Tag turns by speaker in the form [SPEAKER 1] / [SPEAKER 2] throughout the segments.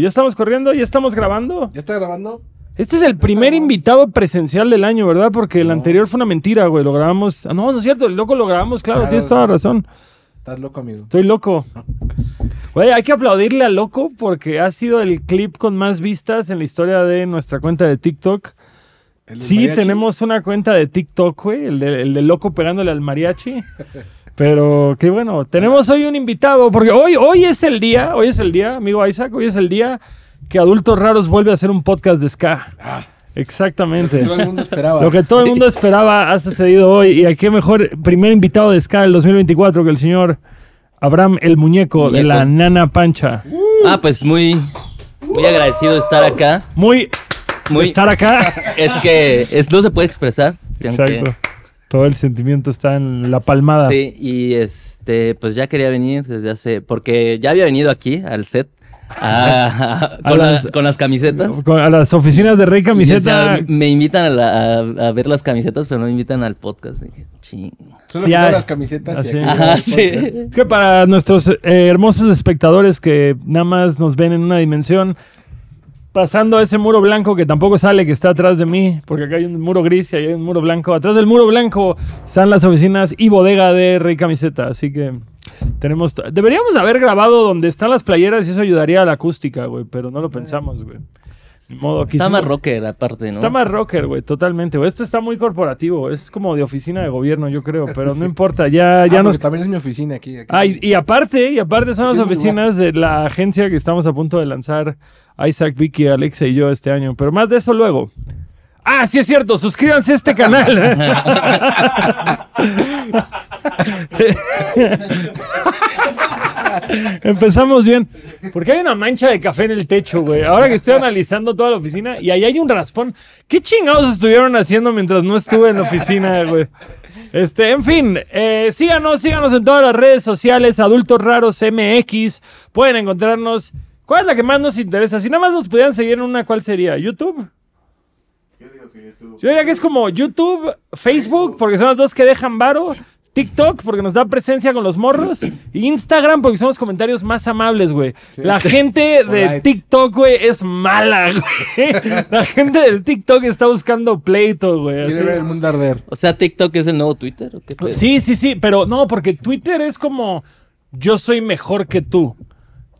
[SPEAKER 1] ¿Ya estamos corriendo? ¿Ya estamos grabando?
[SPEAKER 2] ¿Ya está grabando?
[SPEAKER 1] Este es el primer
[SPEAKER 2] grabando.
[SPEAKER 1] invitado presencial del año, ¿verdad? Porque el
[SPEAKER 2] No.
[SPEAKER 1] anterior fue una mentira, güey. Lo grabamos. Ah, no, no es cierto. El loco lo grabamos, claro.
[SPEAKER 2] Claro,
[SPEAKER 1] tienes toda la razón.
[SPEAKER 2] Estás loco, amigo.
[SPEAKER 1] Estoy loco. Güey, hay que aplaudirle a Loco porque ha sido el clip con más vistas en la historia de nuestra cuenta de TikTok. Sí,
[SPEAKER 2] mariachi.
[SPEAKER 1] tenemos una cuenta de TikTok, güey. El de, el de Loco pegándole al mariachi. Pero qué bueno. Tenemos hoy un invitado porque hoy, hoy es el día, hoy es el día, amigo Isaac, hoy es el día que Adultos Raros vuelve a hacer un podcast de ska.
[SPEAKER 2] Ah,
[SPEAKER 1] Exactamente.
[SPEAKER 2] todo el mundo esperaba.
[SPEAKER 1] Lo que todo el mundo esperaba ha sucedido hoy. Y a qué mejor primer invitado de Ska del 2024 que el señor Abraham el Muñeco, de la Nana Pancha.
[SPEAKER 3] Ah, pues muy, muy agradecido de estar acá.
[SPEAKER 1] Muy,
[SPEAKER 3] Muy,
[SPEAKER 1] estar acá.
[SPEAKER 3] Es que es, no se puede expresar. que-
[SPEAKER 1] Exacto. Todo el sentimiento está en la palmada.
[SPEAKER 3] Sí, y este, pues ya quería venir desde hace, porque ya había venido aquí al set a-
[SPEAKER 1] A
[SPEAKER 3] con, la-
[SPEAKER 1] las-
[SPEAKER 3] con las camisetas.
[SPEAKER 1] Con- A las oficinas de Rey
[SPEAKER 3] Y, o
[SPEAKER 1] Camiseta.
[SPEAKER 3] sea, me invitan a, la- a- a ver las camisetas, pero no me invitan al podcast. Dije, ching.
[SPEAKER 2] Solo
[SPEAKER 1] Ya.
[SPEAKER 2] las camisetas
[SPEAKER 1] Así.
[SPEAKER 2] y aquí
[SPEAKER 3] Ajá, sí.
[SPEAKER 1] Es que para nuestros eh, hermosos espectadores que nada más nos ven en una dimensión, pasando ese muro blanco que tampoco sale, que está atrás de mí, porque acá hay un muro gris y hay un muro blanco. Atrás del muro blanco están las oficinas y bodega de Rey Camiseta. Así que tenemos. Deberíamos haber grabado donde están las playeras y eso ayudaría a la acústica, güey, pero no lo pensamos, güey. Modo,
[SPEAKER 3] Está más rocker aparte, ¿no?
[SPEAKER 1] Está más rocker, güey, totalmente. Esto está muy corporativo, es como de oficina de gobierno, yo creo, pero no importa, ya,
[SPEAKER 2] Ah,
[SPEAKER 1] ya nos
[SPEAKER 2] también es mi oficina aquí. aquí.
[SPEAKER 1] Ah, y, y aparte, y aparte son las
[SPEAKER 2] Aquí
[SPEAKER 1] oficinas de la agencia que estamos a punto de lanzar Isaac, Vicky, Alexa y yo este año. Pero más de eso luego. Ah, sí es cierto, suscríbanse a este canal. Empezamos bien. Porque hay una mancha de café en el techo, güey. Ahora que estoy analizando toda la oficina y ahí hay un raspón. ¿Qué chingados estuvieron haciendo mientras no estuve en la oficina, güey? Este, en fin, eh, síganos, síganos en todas las redes sociales, Adultos Raros MX. Pueden encontrarnos. ¿Cuál es la que más nos interesa? Si nada más nos pudieran seguir en una, ¿cuál sería? ¿YouTube? Yo diría que es como YouTube, Facebook, porque son las dos que dejan varo. TikTok, porque nos da presencia con los morros. Y Instagram, porque son los comentarios más amables, güey. La gente de. TikTok, güey, es mala, güey. La gente del TikTok está buscando pleito, güey.
[SPEAKER 2] Quiere ver el mundo arder.
[SPEAKER 3] O sea, TikTok es el nuevo Twitter. ¿o qué pedo?
[SPEAKER 1] Sí, sí, sí, pero no, porque Twitter es como yo soy mejor que tú.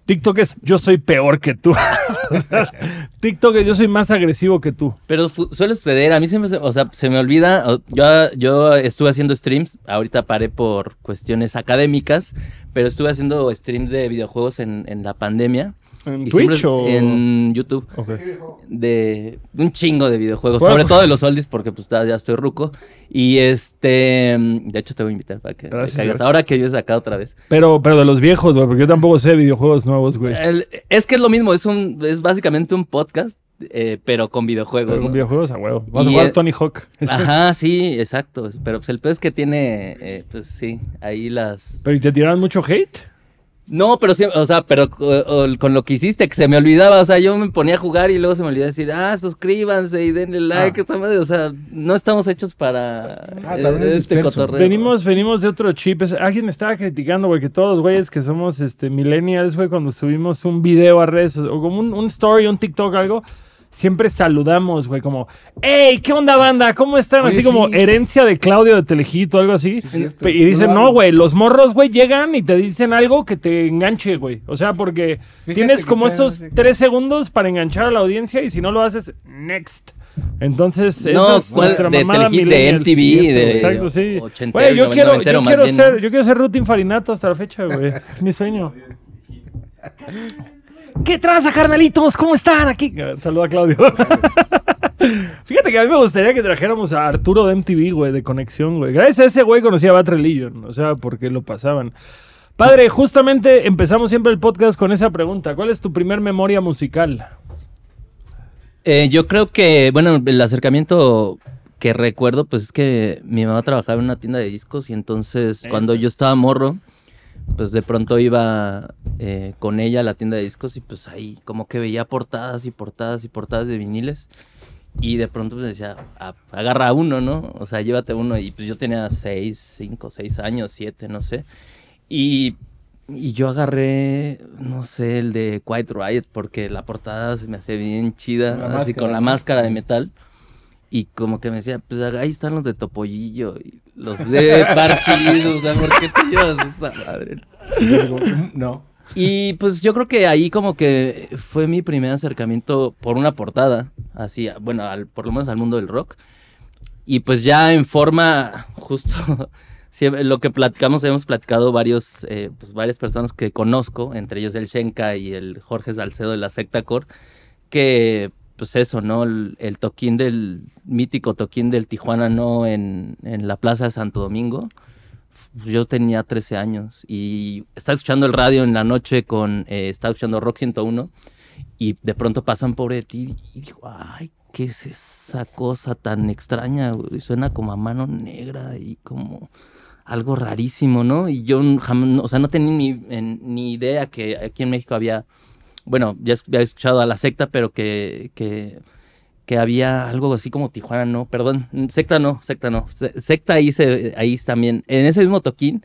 [SPEAKER 1] TikTok es yo soy peor que tú. TikTok es yo soy más agresivo que tú.
[SPEAKER 3] Pero suele suceder, a mí se- o sea, se me olvida, yo, yo estuve haciendo streams, ahorita paré por cuestiones académicas, pero estuve haciendo streams de videojuegos en, en la pandemia.
[SPEAKER 1] ¿En Twitch o...?
[SPEAKER 3] En YouTube. De un chingo de videojuegos,
[SPEAKER 1] Bueno.
[SPEAKER 3] sobre todo de los oldies, porque pues ya estoy ruco. Y este, de hecho te voy a invitar para que
[SPEAKER 1] Gracias,
[SPEAKER 3] caigas. Ahora que vienes acá otra vez.
[SPEAKER 1] Pero, pero de los viejos, güey, porque yo tampoco sé de videojuegos nuevos, güey.
[SPEAKER 3] El- es que es lo mismo, es un, es básicamente un podcast, eh, pero con videojuegos.
[SPEAKER 1] Pero con
[SPEAKER 3] ¿no?
[SPEAKER 1] videojuegos a huevo. Vamos a jugar
[SPEAKER 3] eh,
[SPEAKER 1] Tony Hawk.
[SPEAKER 3] Ajá, sí, exacto. Pero pues el peor es que tiene, eh, pues sí, ahí las...
[SPEAKER 1] Pero ¿y te tiraron mucho hate?
[SPEAKER 3] No, pero sí, o sea, pero o- o con lo que hiciste, que se me olvidaba, o sea, yo me ponía a jugar y luego se me olvidaba decir, ah, suscríbanse y denle like,
[SPEAKER 2] Ah.
[SPEAKER 3] esta madre, o sea, no estamos hechos para
[SPEAKER 2] Ah,
[SPEAKER 3] eh, este cotorreo.
[SPEAKER 1] Venimos, venimos de otro chip. Es- alguien me estaba criticando, güey, que todos los güeyes que somos este, millennials, güey, cuando subimos un video a redes o como un, un story, un TikTok, algo, siempre saludamos, güey, como, hey, ¿qué onda, banda? ¿Cómo están?
[SPEAKER 2] Oye,
[SPEAKER 1] así como herencia de Claudio de Telejito, algo así.
[SPEAKER 2] Sí,
[SPEAKER 1] y dicen, no, güey, los morros, güey, llegan y te dicen algo que te enganche, güey. O sea, porque
[SPEAKER 2] Fíjate
[SPEAKER 1] tienes como esos tres segundos para enganchar a la audiencia y si no lo haces, next. Entonces, esa
[SPEAKER 3] No,
[SPEAKER 1] es
[SPEAKER 3] ¿cuál?
[SPEAKER 1] nuestra
[SPEAKER 3] de
[SPEAKER 1] mamada
[SPEAKER 3] Telehit, de. MTV,
[SPEAKER 1] Cierto,
[SPEAKER 3] de
[SPEAKER 1] Exacto, sí. Güey, yo quiero, yo quiero ser,
[SPEAKER 3] ¿no?
[SPEAKER 1] yo quiero ser Rutin Farinato hasta la fecha, güey. Es mi sueño. ¿Qué tranza, carnalitos? ¿Cómo están aquí? Saluda a Claudio. Fíjate que a mí me gustaría que trajéramos a Arturo de MTV, güey, de conexión, güey. Gracias a ese güey conocí a Bad Religion, o sea, porque lo pasaban. Padre, justamente empezamos siempre el podcast con esa pregunta. ¿Cuál es tu primer memoria musical?
[SPEAKER 3] Eh, yo creo que, bueno, el acercamiento que recuerdo, pues es que mi mamá trabajaba en una tienda de discos y entonces
[SPEAKER 1] Eh.
[SPEAKER 3] cuando yo estaba morro, pues de pronto iba eh, con ella a la tienda de discos y pues ahí como que veía portadas y portadas y portadas de viniles y de pronto pues decía, "Ah, agarra uno, ¿no? O sea, llévate uno y pues yo tenía seis, cinco, seis años, siete, no sé. Y y yo agarré, no sé, el de Quiet Riot, porque la portada se me hacía bien chida,
[SPEAKER 2] Con
[SPEAKER 3] así
[SPEAKER 2] máscara,
[SPEAKER 3] con la
[SPEAKER 2] ¿no?
[SPEAKER 3] máscara de metal. Y como que me decía, pues ahí están los de Topollillo y los de Parchis, o sea, ¿por qué te llevas esa madre?
[SPEAKER 2] "Mm, no.
[SPEAKER 3] Y pues yo creo que ahí como que fue mi primer acercamiento por una portada, así, bueno, al- por lo menos al mundo del rock. Y pues ya en forma, justo, lo que platicamos, hemos platicado varios, eh, pues varias personas que conozco, entre ellos el Shenka y el Jorge Salcedo de la Secta Core, que pues eso, ¿no? El, el toquín del, mítico toquín del Tijuana, ¿no? En, en la Plaza de Santo Domingo. Yo tenía 13 años y estaba escuchando el radio en la noche con, eh, estaba escuchando Rock 101 y de pronto pasan por ti y digo, ay, ¿qué es esa cosa tan extraña? güey? Suena como a mano negra y como algo rarísimo, ¿no? Y yo jamás, o sea, no tenía ni, en- ni idea que aquí en México había, bueno, ya había escuchado a la secta, pero que, que, que había algo así como Tijuana, no, perdón, secta no, secta no, Se- secta ahí, se, ahí también, en ese mismo toquín,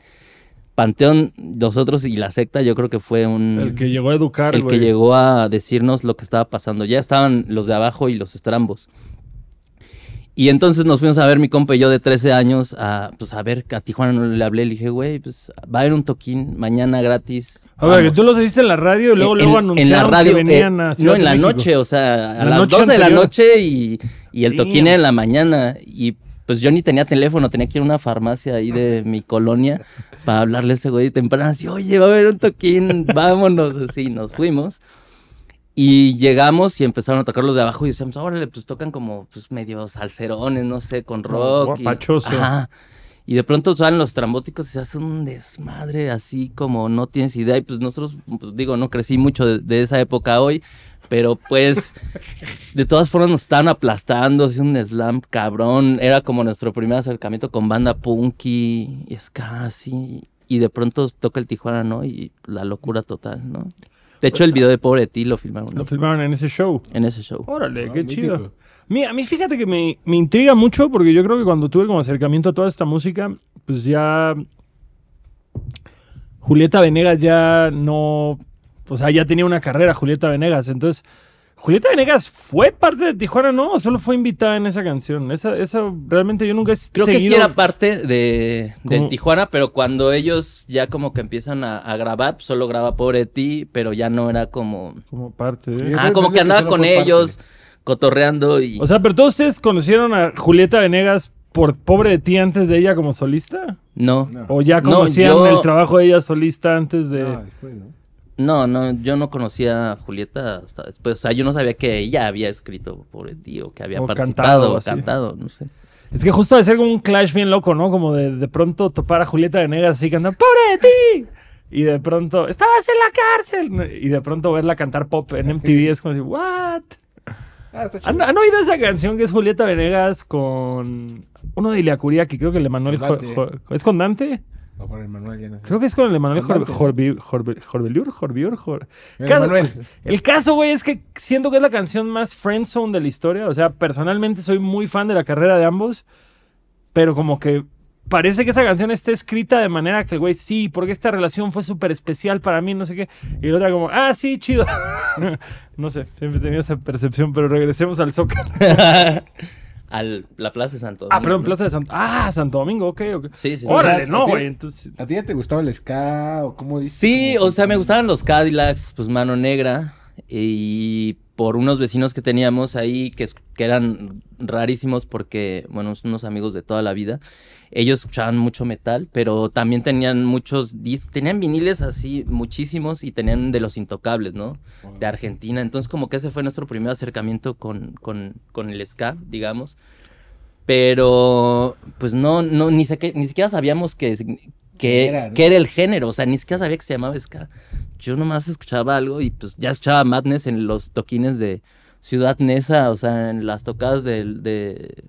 [SPEAKER 3] Panteón, nosotros y la secta, yo creo que fue un...
[SPEAKER 1] El que llegó a educar,
[SPEAKER 3] el que llegó a decirnos lo que estaba pasando. Ya estaban los de abajo y los estrambos. Y entonces nos fuimos a ver mi compa y yo de 13 años a, pues, a ver, a Tijuana no le hablé, le dije, güey, pues va a haber un toquín mañana gratis.
[SPEAKER 1] A ver, que
[SPEAKER 3] vamos".
[SPEAKER 1] tú los oíste en la radio y luego,
[SPEAKER 3] En-
[SPEAKER 1] luego anunciaron
[SPEAKER 3] en la radio,
[SPEAKER 1] que venían
[SPEAKER 3] eh,
[SPEAKER 1] a Ciudad
[SPEAKER 3] No, en la noche, o sea, a
[SPEAKER 1] La
[SPEAKER 3] las
[SPEAKER 1] noche
[SPEAKER 3] 12 de la noche y, y el toquín
[SPEAKER 1] Damn.
[SPEAKER 3] en la mañana. Y pues yo ni tenía teléfono, tenía que ir a una farmacia ahí de mi colonia para hablarle a ese güey temprano, así, oye, va a haber un toquín, vámonos, así, nos fuimos. Y llegamos y empezaron a tocar los de abajo y decíamos, órale, pues tocan como pues medio salserones, no sé, con rock. y-
[SPEAKER 1] guapachoso.
[SPEAKER 3] Ajá. Y de pronto salen los trambóticos y se hace un desmadre así como no tienes idea. Y pues nosotros, pues digo, no crecí mucho de, de esa época hoy, pero pues de todas formas nos estaban aplastando, así un slam cabrón. Era como nuestro primer acercamiento con banda punky y ska, así. Y de pronto toca el Tijuana, ¿no? Y la locura total, ¿no? De hecho, el video de Pobre de ti lo filmaron ¿no?
[SPEAKER 1] Lo filmaron en ese show.
[SPEAKER 3] en ese show.
[SPEAKER 1] Órale,
[SPEAKER 2] Ah,
[SPEAKER 1] qué
[SPEAKER 2] mítico.
[SPEAKER 1] chido. Mi- a mí fíjate que me, me intriga mucho porque yo creo que cuando tuve como acercamiento a toda esta música, pues ya Julieta Venegas ya no, o sea, ya tenía una carrera Julieta Venegas, entonces Julieta Venegas fue parte de Tijuana, ¿no? ¿O solo fue invitada en esa canción. Esa, esa realmente yo nunca he
[SPEAKER 3] Creo que sí era parte de, del Tijuana, pero cuando ellos ya como que empiezan a, a grabar, pues, solo graba Pobre ti, pero ya no era como...
[SPEAKER 1] como parte de...
[SPEAKER 3] Ah, como que
[SPEAKER 2] que
[SPEAKER 3] andaba con
[SPEAKER 2] parte.
[SPEAKER 3] Cotorreando y...
[SPEAKER 1] O sea, pero todos ustedes conocieron a Julieta Venegas por Pobre de ti antes de ella como solista?
[SPEAKER 3] no,
[SPEAKER 2] No.
[SPEAKER 1] ¿O ya
[SPEAKER 3] No,
[SPEAKER 1] conocían
[SPEAKER 3] yo-
[SPEAKER 1] el trabajo de ella solista antes de...?
[SPEAKER 2] No, después, ¿no?
[SPEAKER 3] no, no, yo no conocía a Julieta hasta después. O sea, yo no sabía que ella había escrito Pobre de ti o que había
[SPEAKER 1] O cantado,
[SPEAKER 3] participado o cantado, no sé.
[SPEAKER 1] Es que justo debe ser como un clash bien loco, ¿no? Como de, de pronto topar a Julieta Venegas así cantando ¡Pobre de ti! Y de pronto, ¡estabas en la cárcel! Y de pronto verla cantar pop en MTV es como así, ¿what?
[SPEAKER 2] Ah, está
[SPEAKER 1] ¿Han,
[SPEAKER 2] chido.
[SPEAKER 1] han oído esa canción que es Julieta Venegas con uno de Iliacuría que creo que el Emanuel... ¿Es con Dante?
[SPEAKER 2] O con el Manuel, no sé.
[SPEAKER 1] Creo que es con el Emanuel
[SPEAKER 2] Con Dante.
[SPEAKER 1] Jor- Jorbi- Jorbi- Jorbeliur, Jorbiur, Jor-
[SPEAKER 2] El
[SPEAKER 1] Caso-
[SPEAKER 2] Manuel.
[SPEAKER 1] El caso, güey, es que siento que es la canción más friendzone de la historia. O sea, personalmente soy muy fan de la carrera de ambos. Pero como que parece que esa canción está escrita de manera que el güey, sí, porque esta relación fue súper especial para mí, no sé qué. Y la otra como, ah, sí, chido. no sé, siempre he tenido esa percepción, pero regresemos al Zócalo.
[SPEAKER 3] Al la Plaza de Santo
[SPEAKER 1] Ah,
[SPEAKER 3] Domingo,
[SPEAKER 1] perdón,
[SPEAKER 3] ¿no?
[SPEAKER 1] Plaza de Santo. Ah, Santo Domingo, ok, ok.
[SPEAKER 3] Sí, sí, sí.
[SPEAKER 1] Órale, no,
[SPEAKER 2] ¿a ti-
[SPEAKER 1] güey. Entonces,
[SPEAKER 2] ¿A ti ya te gustaba el ska o cómo dices?
[SPEAKER 3] Sí, o sea, me gustaban los Cadillacs, pues mano negra. Y por unos vecinos que teníamos ahí, que, es- que eran rarísimos porque, bueno, son unos amigos de toda la vida. Ellos escuchaban mucho metal, pero también tenían muchos dis- tenían viniles así, muchísimos, y tenían de los intocables, ¿no? De Argentina. Entonces, como que ese fue nuestro primer acercamiento con, con, con el ska, digamos. Pero, pues no, no, ni, ni siquiera sabíamos que, que,
[SPEAKER 2] ¿Qué era, no?
[SPEAKER 3] que era el género. O sea, ni siquiera sabía que se llamaba ska. Yo nomás escuchaba algo y pues ya escuchaba Madness en los toquines de Ciudad Neza, o sea, en las tocadas de,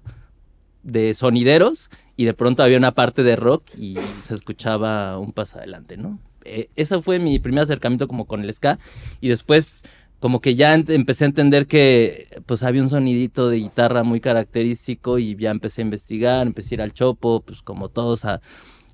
[SPEAKER 3] de sonideros. Y de pronto había una parte de rock y se escuchaba un paso adelante, ¿no? Eh, eso fue mi primer acercamiento como con el ska. Y después como que ya empecé a entender que pues había un sonidito de guitarra muy característico y ya empecé a investigar, empecé a ir al chopo, pues como todos a,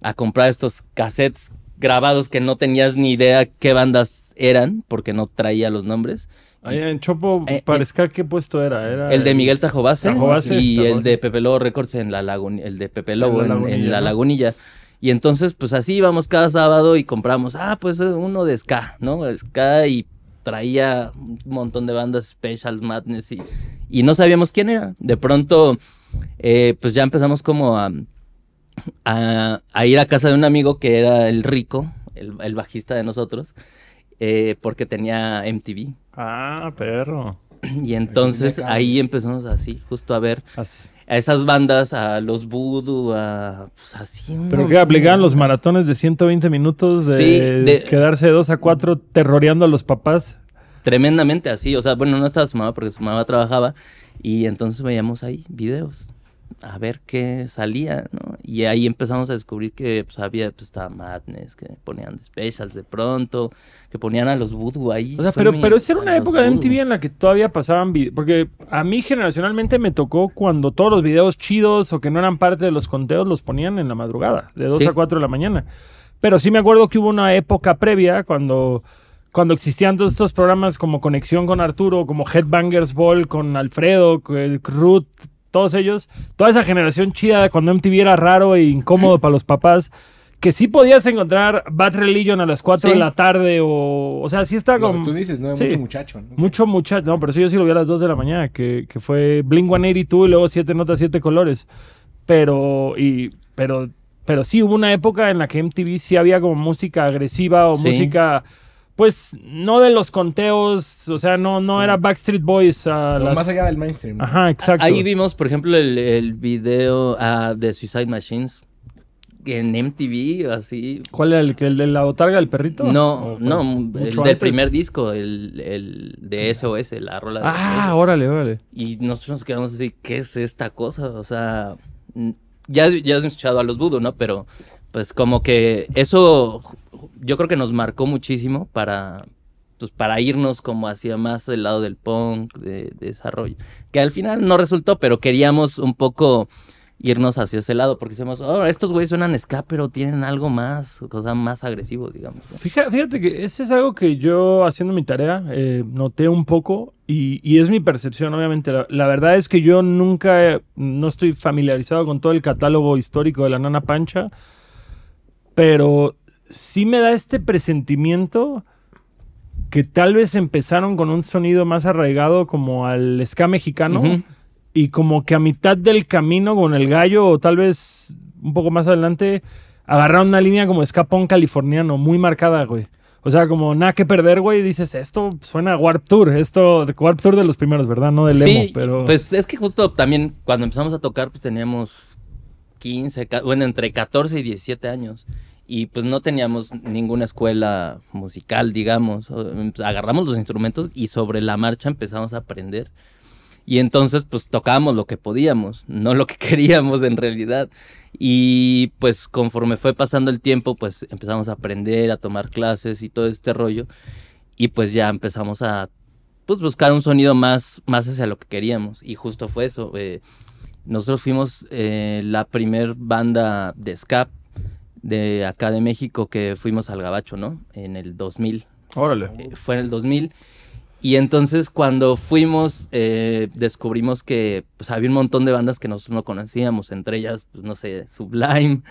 [SPEAKER 3] a comprar estos cassettes grabados que no tenías ni idea qué bandas eran, porque no traía los nombres.
[SPEAKER 1] Ahí en Chopo,
[SPEAKER 3] Eh,
[SPEAKER 1] parezca qué puesto era. era
[SPEAKER 3] El de Miguel Tajobase,
[SPEAKER 1] Tajobase,
[SPEAKER 3] y
[SPEAKER 1] Tajobase.
[SPEAKER 3] el de Pepe Lobo Records en la lagun el de Pepe Lobo
[SPEAKER 1] En la
[SPEAKER 3] en, en
[SPEAKER 1] Lagunilla,
[SPEAKER 3] lagunilla. Y entonces, pues así íbamos cada sábado y compramos, ah, pues eh, uno de ska, ¿no? Ska y traía un montón de bandas, Special Madness y, y no sabíamos quién era. De pronto, eh, pues ya empezamos como a, a, a ir a casa de un amigo que era el rico, el, el bajista de nosotros, eh, porque tenía MTV.
[SPEAKER 1] Ah, perro.
[SPEAKER 3] Y entonces ahí empezamos así, justo a ver
[SPEAKER 1] Así.
[SPEAKER 3] a esas bandas, a los voodoo, a pues así. un
[SPEAKER 1] Pero que aplicaban los maratones de 120 minutos de,
[SPEAKER 3] Sí, de-
[SPEAKER 1] quedarse de 2 a 4 terroreando a los papás.
[SPEAKER 3] Tremendamente así, o sea, bueno, no estaba su mamá porque su mamá trabajaba y entonces veíamos ahí videos a ver qué salía, ¿no? Y ahí empezamos a descubrir que pues, había, pues estaba Madness, que ponían specials de pronto, que ponían a los voodoo ahí.
[SPEAKER 1] O sea,
[SPEAKER 3] Fue
[SPEAKER 1] pero,
[SPEAKER 3] mi-
[SPEAKER 1] pero esa era una época de. MTV en la que todavía pasaban videos. Porque a mí generacionalmente me tocó cuando todos los videos chidos o que no eran parte de los conteos los ponían en la madrugada, de 2
[SPEAKER 3] Sí.
[SPEAKER 1] a 4 de la mañana. Pero sí me acuerdo que hubo una época previa cuando, cuando existían todos estos programas como Conexión con Arturo, como Headbangers Ball con Alfredo, Ruth, todos ellos, toda esa generación chida de cuando MTV era raro e incómodo para los papás. Que sí podías encontrar Bad Religion a las 4 de la tarde o... O sea, sí está
[SPEAKER 2] Lo
[SPEAKER 1] como...
[SPEAKER 2] que tú dices, ¿no?
[SPEAKER 1] Sí.
[SPEAKER 2] Mucho muchacho, ¿no?
[SPEAKER 1] Mucho muchacho. No, pero sí, yo sí lo vi a las 2 de la mañana, que, que fue Blink 182 y luego 7 notas, 7 colores. Pero, y, pero, pero sí hubo una época en la que MTV sí había como música agresiva o
[SPEAKER 3] Sí.
[SPEAKER 1] música, pues, no de los conteos, o sea, no, no era Backstreet Boys a las...
[SPEAKER 2] Más allá del mainstream. ¿no?
[SPEAKER 1] Ajá, exacto.
[SPEAKER 3] Ahí vimos, por ejemplo, el, el video ah, de Suicide Machines en MTV, así.
[SPEAKER 1] ¿Cuál era el, el de la botarga del perrito?
[SPEAKER 3] No,
[SPEAKER 1] ¿O
[SPEAKER 3] no, el del
[SPEAKER 1] antes.
[SPEAKER 3] primer disco, el, el de SOS, la rola de
[SPEAKER 1] Ah,
[SPEAKER 3] SOS.
[SPEAKER 1] órale, órale.
[SPEAKER 3] Y nosotros nos quedamos así, ¿qué es esta cosa? O sea, ya, ya hemos escuchado a los Voodoo, ¿no? Pero pues como que eso yo creo que nos marcó muchísimo para, pues, para irnos como hacia más del lado del punk, de, de desarrollo. Que al final no resultó, pero queríamos un poco irnos hacia ese lado, porque decíamos, oh, estos güeyes suenan ska, pero tienen algo más, cosa más agresivo, digamos.
[SPEAKER 1] Fíjate, fíjate que ese es algo que yo haciendo mi tarea eh, noté un poco y, y es mi percepción, obviamente. La, la verdad es que yo nunca, no estoy familiarizado con todo el catálogo histórico de la Nana Pancha, pero sí me da este presentimiento que tal vez empezaron con un sonido más arraigado como al ska mexicano y como que a mitad del camino con el gallo o tal vez un poco más adelante agarraron una línea como escapón californiano muy marcada, güey. O sea, como nada que perder, güey, dices, esto suena a Warp Tour, esto, de Warp Tour de los primeros, ¿verdad? No del emo,
[SPEAKER 3] Sí,
[SPEAKER 1] pero...
[SPEAKER 3] pues es que justo también cuando empezamos a tocar, pues teníamos 15, ca- bueno, entre 14 y 17 años. Y pues no teníamos ninguna escuela musical, digamos. Pues, Agarramos los instrumentos y sobre la marcha empezamos a aprender. Y entonces pues tocábamos lo que podíamos, no lo que queríamos en realidad. Y pues conforme fue pasando el tiempo, pues empezamos a aprender, a tomar clases y todo este rollo. Y pues ya empezamos a pues buscar un sonido más, más hacia lo que queríamos. Y justo fue eso. eh, nosotros fuimos eh, la primer banda de ska de acá de México que fuimos al Gabacho, ¿no? En el 2000.
[SPEAKER 1] Órale.
[SPEAKER 3] Eh, fue en el 2000. Y entonces cuando fuimos, eh, descubrimos que pues, había un montón de bandas que nosotros no conocíamos, entre ellas, pues no sé, Sublime,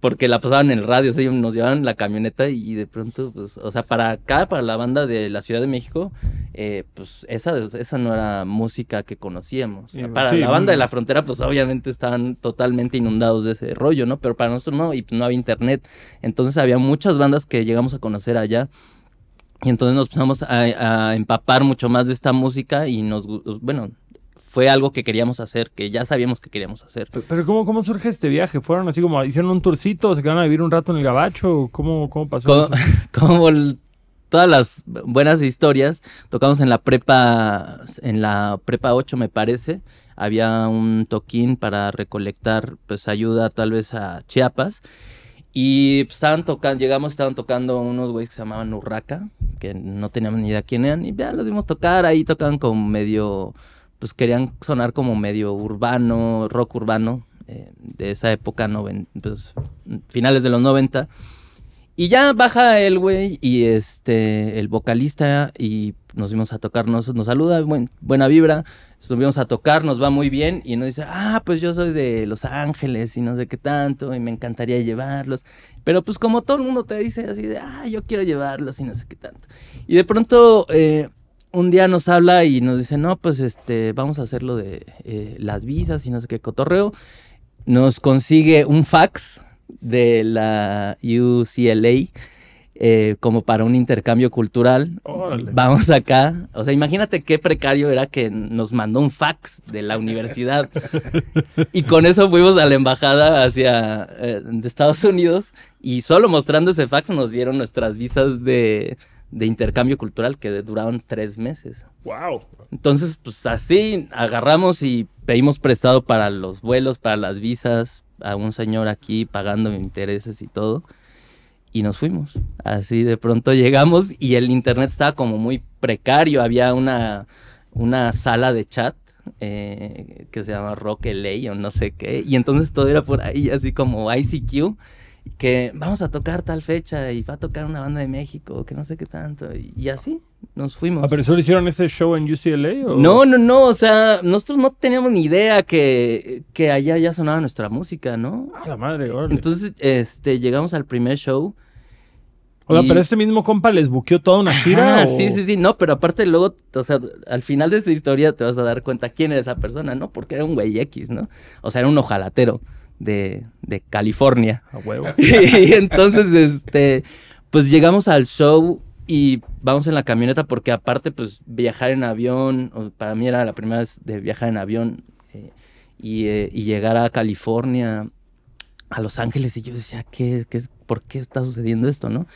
[SPEAKER 3] porque la pasaban en el radio, o sea, nos llevaban la camioneta y, de pronto, pues, o sea, para acá, para la banda de la Ciudad de México, eh, pues esa, esa no era música que conocíamos.
[SPEAKER 1] Sí,
[SPEAKER 3] para
[SPEAKER 1] sí,
[SPEAKER 3] la banda de la frontera, pues obviamente estaban totalmente inundados de ese rollo, ¿no? Pero para nosotros no, y no había internet. Entonces había muchas bandas que llegamos a conocer allá. Y entonces nos empezamos a, a empapar mucho más de esta música y nos, bueno, fue algo que queríamos hacer, que ya sabíamos que queríamos hacer.
[SPEAKER 1] Pe- Pero ¿cómo, ¿cómo surge este viaje? ¿Fueron así como, hicieron un tourcito, se quedaron a vivir un rato en el gabacho? ¿Cómo, cómo pasó
[SPEAKER 3] Co-
[SPEAKER 1] eso?
[SPEAKER 3] Como, el- todas las buenas historias, tocamos en la prepa, en la prepa 8 me parece, había un toquín para recolectar pues ayuda tal vez a Chiapas. Y pues, estaban tocando, llegamos, estaban tocando unos güeyes que se llamaban Urraca, que no teníamos ni idea quién eran, y ya los vimos tocar, ahí tocaban como medio, pues querían sonar como medio urbano, rock urbano, eh, de esa época, noven- pues, finales de los 90. Y ya baja el güey y este, el vocalista y nos vimos a tocar, nos, nos saluda, buen- buena vibra, estuvimos a tocar, nos va muy bien y nos dice, ah, pues yo soy de Los Ángeles y no sé qué tanto y me encantaría llevarlos. Pero pues como todo el mundo te dice así de, ah, yo quiero llevarlos y no sé qué tanto. Y de pronto eh, un día nos habla y nos dice, no, pues este, vamos a hacer lo de eh, las visas y no sé qué cotorreo. Nos consigue un fax de la UCLA eh, como para un intercambio cultural.
[SPEAKER 1] Órale.
[SPEAKER 3] Vamos acá. O sea, imagínate qué precario era que nos mandó un fax de la universidad. y con eso fuimos a la embajada hacia eh, de Estados Unidos y solo mostrando ese fax nos dieron nuestras visas de, de intercambio cultural que duraron tres meses.
[SPEAKER 1] Wow.
[SPEAKER 3] Entonces, pues así agarramos y pedimos prestado para los vuelos, para las visas, a un señor aquí pagando intereses y todo. Y nos fuimos. Así de pronto llegamos y el internet estaba como muy precario. Había una, una sala de chat eh, que se llama Rock LA o no sé qué. Y entonces todo era por ahí, así como ICQ. Que vamos a tocar tal fecha y va a tocar una banda de México, que no sé qué tanto. Y, así nos fuimos.
[SPEAKER 1] Ah, pero solo hicieron ese show en UCLA o
[SPEAKER 3] No, no, no, o sea, nosotros no teníamos ni idea que, que allá ya sonaba nuestra música, ¿no?
[SPEAKER 1] A la madre, órale.
[SPEAKER 3] Entonces, este, llegamos al primer show.
[SPEAKER 1] o sea,
[SPEAKER 3] y-
[SPEAKER 1] pero este mismo compa les buqueó toda una gira.
[SPEAKER 3] Ah,
[SPEAKER 1] o-
[SPEAKER 3] sí, sí, sí, no, pero aparte luego, o sea, al final de esta historia te vas a dar cuenta quién era esa persona, ¿no? Porque era un güey X, ¿no? O sea, era un ojalatero de, de California.
[SPEAKER 1] A huevo.
[SPEAKER 3] y entonces, este, pues llegamos al show y vamos en la camioneta porque aparte, pues viajar en avión, para mí era la primera vez de viajar en avión eh, y, eh, y llegar a California, a Los Ángeles y yo decía, ¿qué, qué es, ¿por qué está sucediendo esto, no?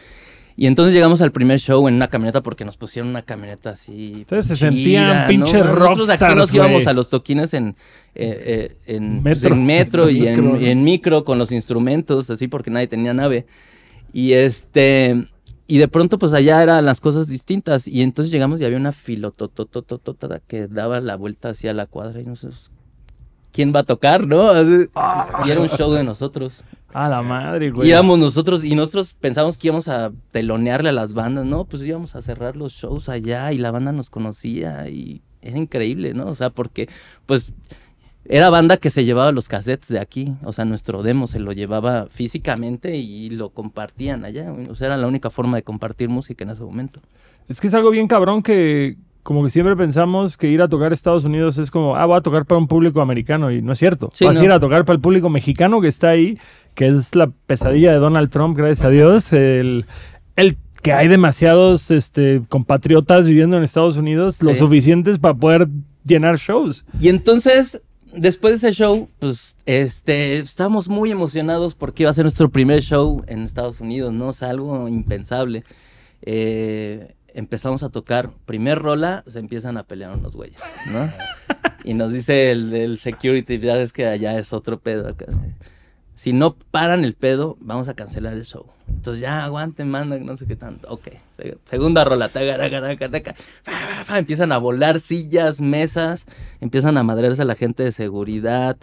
[SPEAKER 3] Y entonces llegamos al primer show en una camioneta porque nos pusieron una camioneta así.
[SPEAKER 1] Ustedes se
[SPEAKER 3] chida,
[SPEAKER 1] sentían
[SPEAKER 3] ¿no?
[SPEAKER 1] pinches
[SPEAKER 3] Nosotros aquí nos íbamos
[SPEAKER 1] güey.
[SPEAKER 3] a los toquines en, eh, eh, en, pues,
[SPEAKER 1] Metro.
[SPEAKER 3] en metro y en,
[SPEAKER 2] Micro, ¿no?
[SPEAKER 3] y en micro con los instrumentos, así porque nadie tenía nave. Y este. Y de pronto, pues allá eran las cosas distintas. Y entonces llegamos y había una filototototota que daba la vuelta hacia la cuadra y nosotros. ¿Quién va a tocar, no? Así- y era un show de nosotros.
[SPEAKER 1] A la madre, güey.
[SPEAKER 3] Y éramos nosotros, y nosotros pensamos que íbamos a telonearle a las bandas, no, pues íbamos a cerrar los shows allá y la banda nos conocía y era increíble, ¿no? O sea, porque pues era banda que se llevaba los cassettes de aquí, o sea, nuestro demo se lo llevaba físicamente y lo compartían allá, o sea, era la única forma de compartir música en ese momento.
[SPEAKER 1] Es que es algo bien cabrón que como que siempre pensamos que ir a tocar a Estados Unidos es como, ah, voy a tocar para un público americano y no es cierto.
[SPEAKER 3] Sí,
[SPEAKER 1] Vas a
[SPEAKER 3] no.
[SPEAKER 1] ir a tocar para el público mexicano que está ahí, que es la pesadilla de Donald Trump, gracias a Dios. El, el que hay demasiados este, compatriotas viviendo en Estados Unidos, lo
[SPEAKER 3] Sí.
[SPEAKER 1] suficientes para poder llenar shows.
[SPEAKER 3] Y entonces, después de ese show, pues, este, estábamos muy emocionados porque iba a ser nuestro primer show en Estados Unidos, ¿no? O sea, algo impensable. Eh, empezamos a tocar, primer rola, se empiezan a pelear unos güeyes, ¿no? Y nos dice el, el security, ya es que allá es otro pedo acá. Si no paran el pedo, vamos a cancelar el show. Entonces ya aguanten, mandan, no sé qué tanto. Ok, se- segunda rola, taca, taca. Fa, fa, fa, empiezan a volar sillas, mesas, empiezan a madrearse a la gente de seguridad.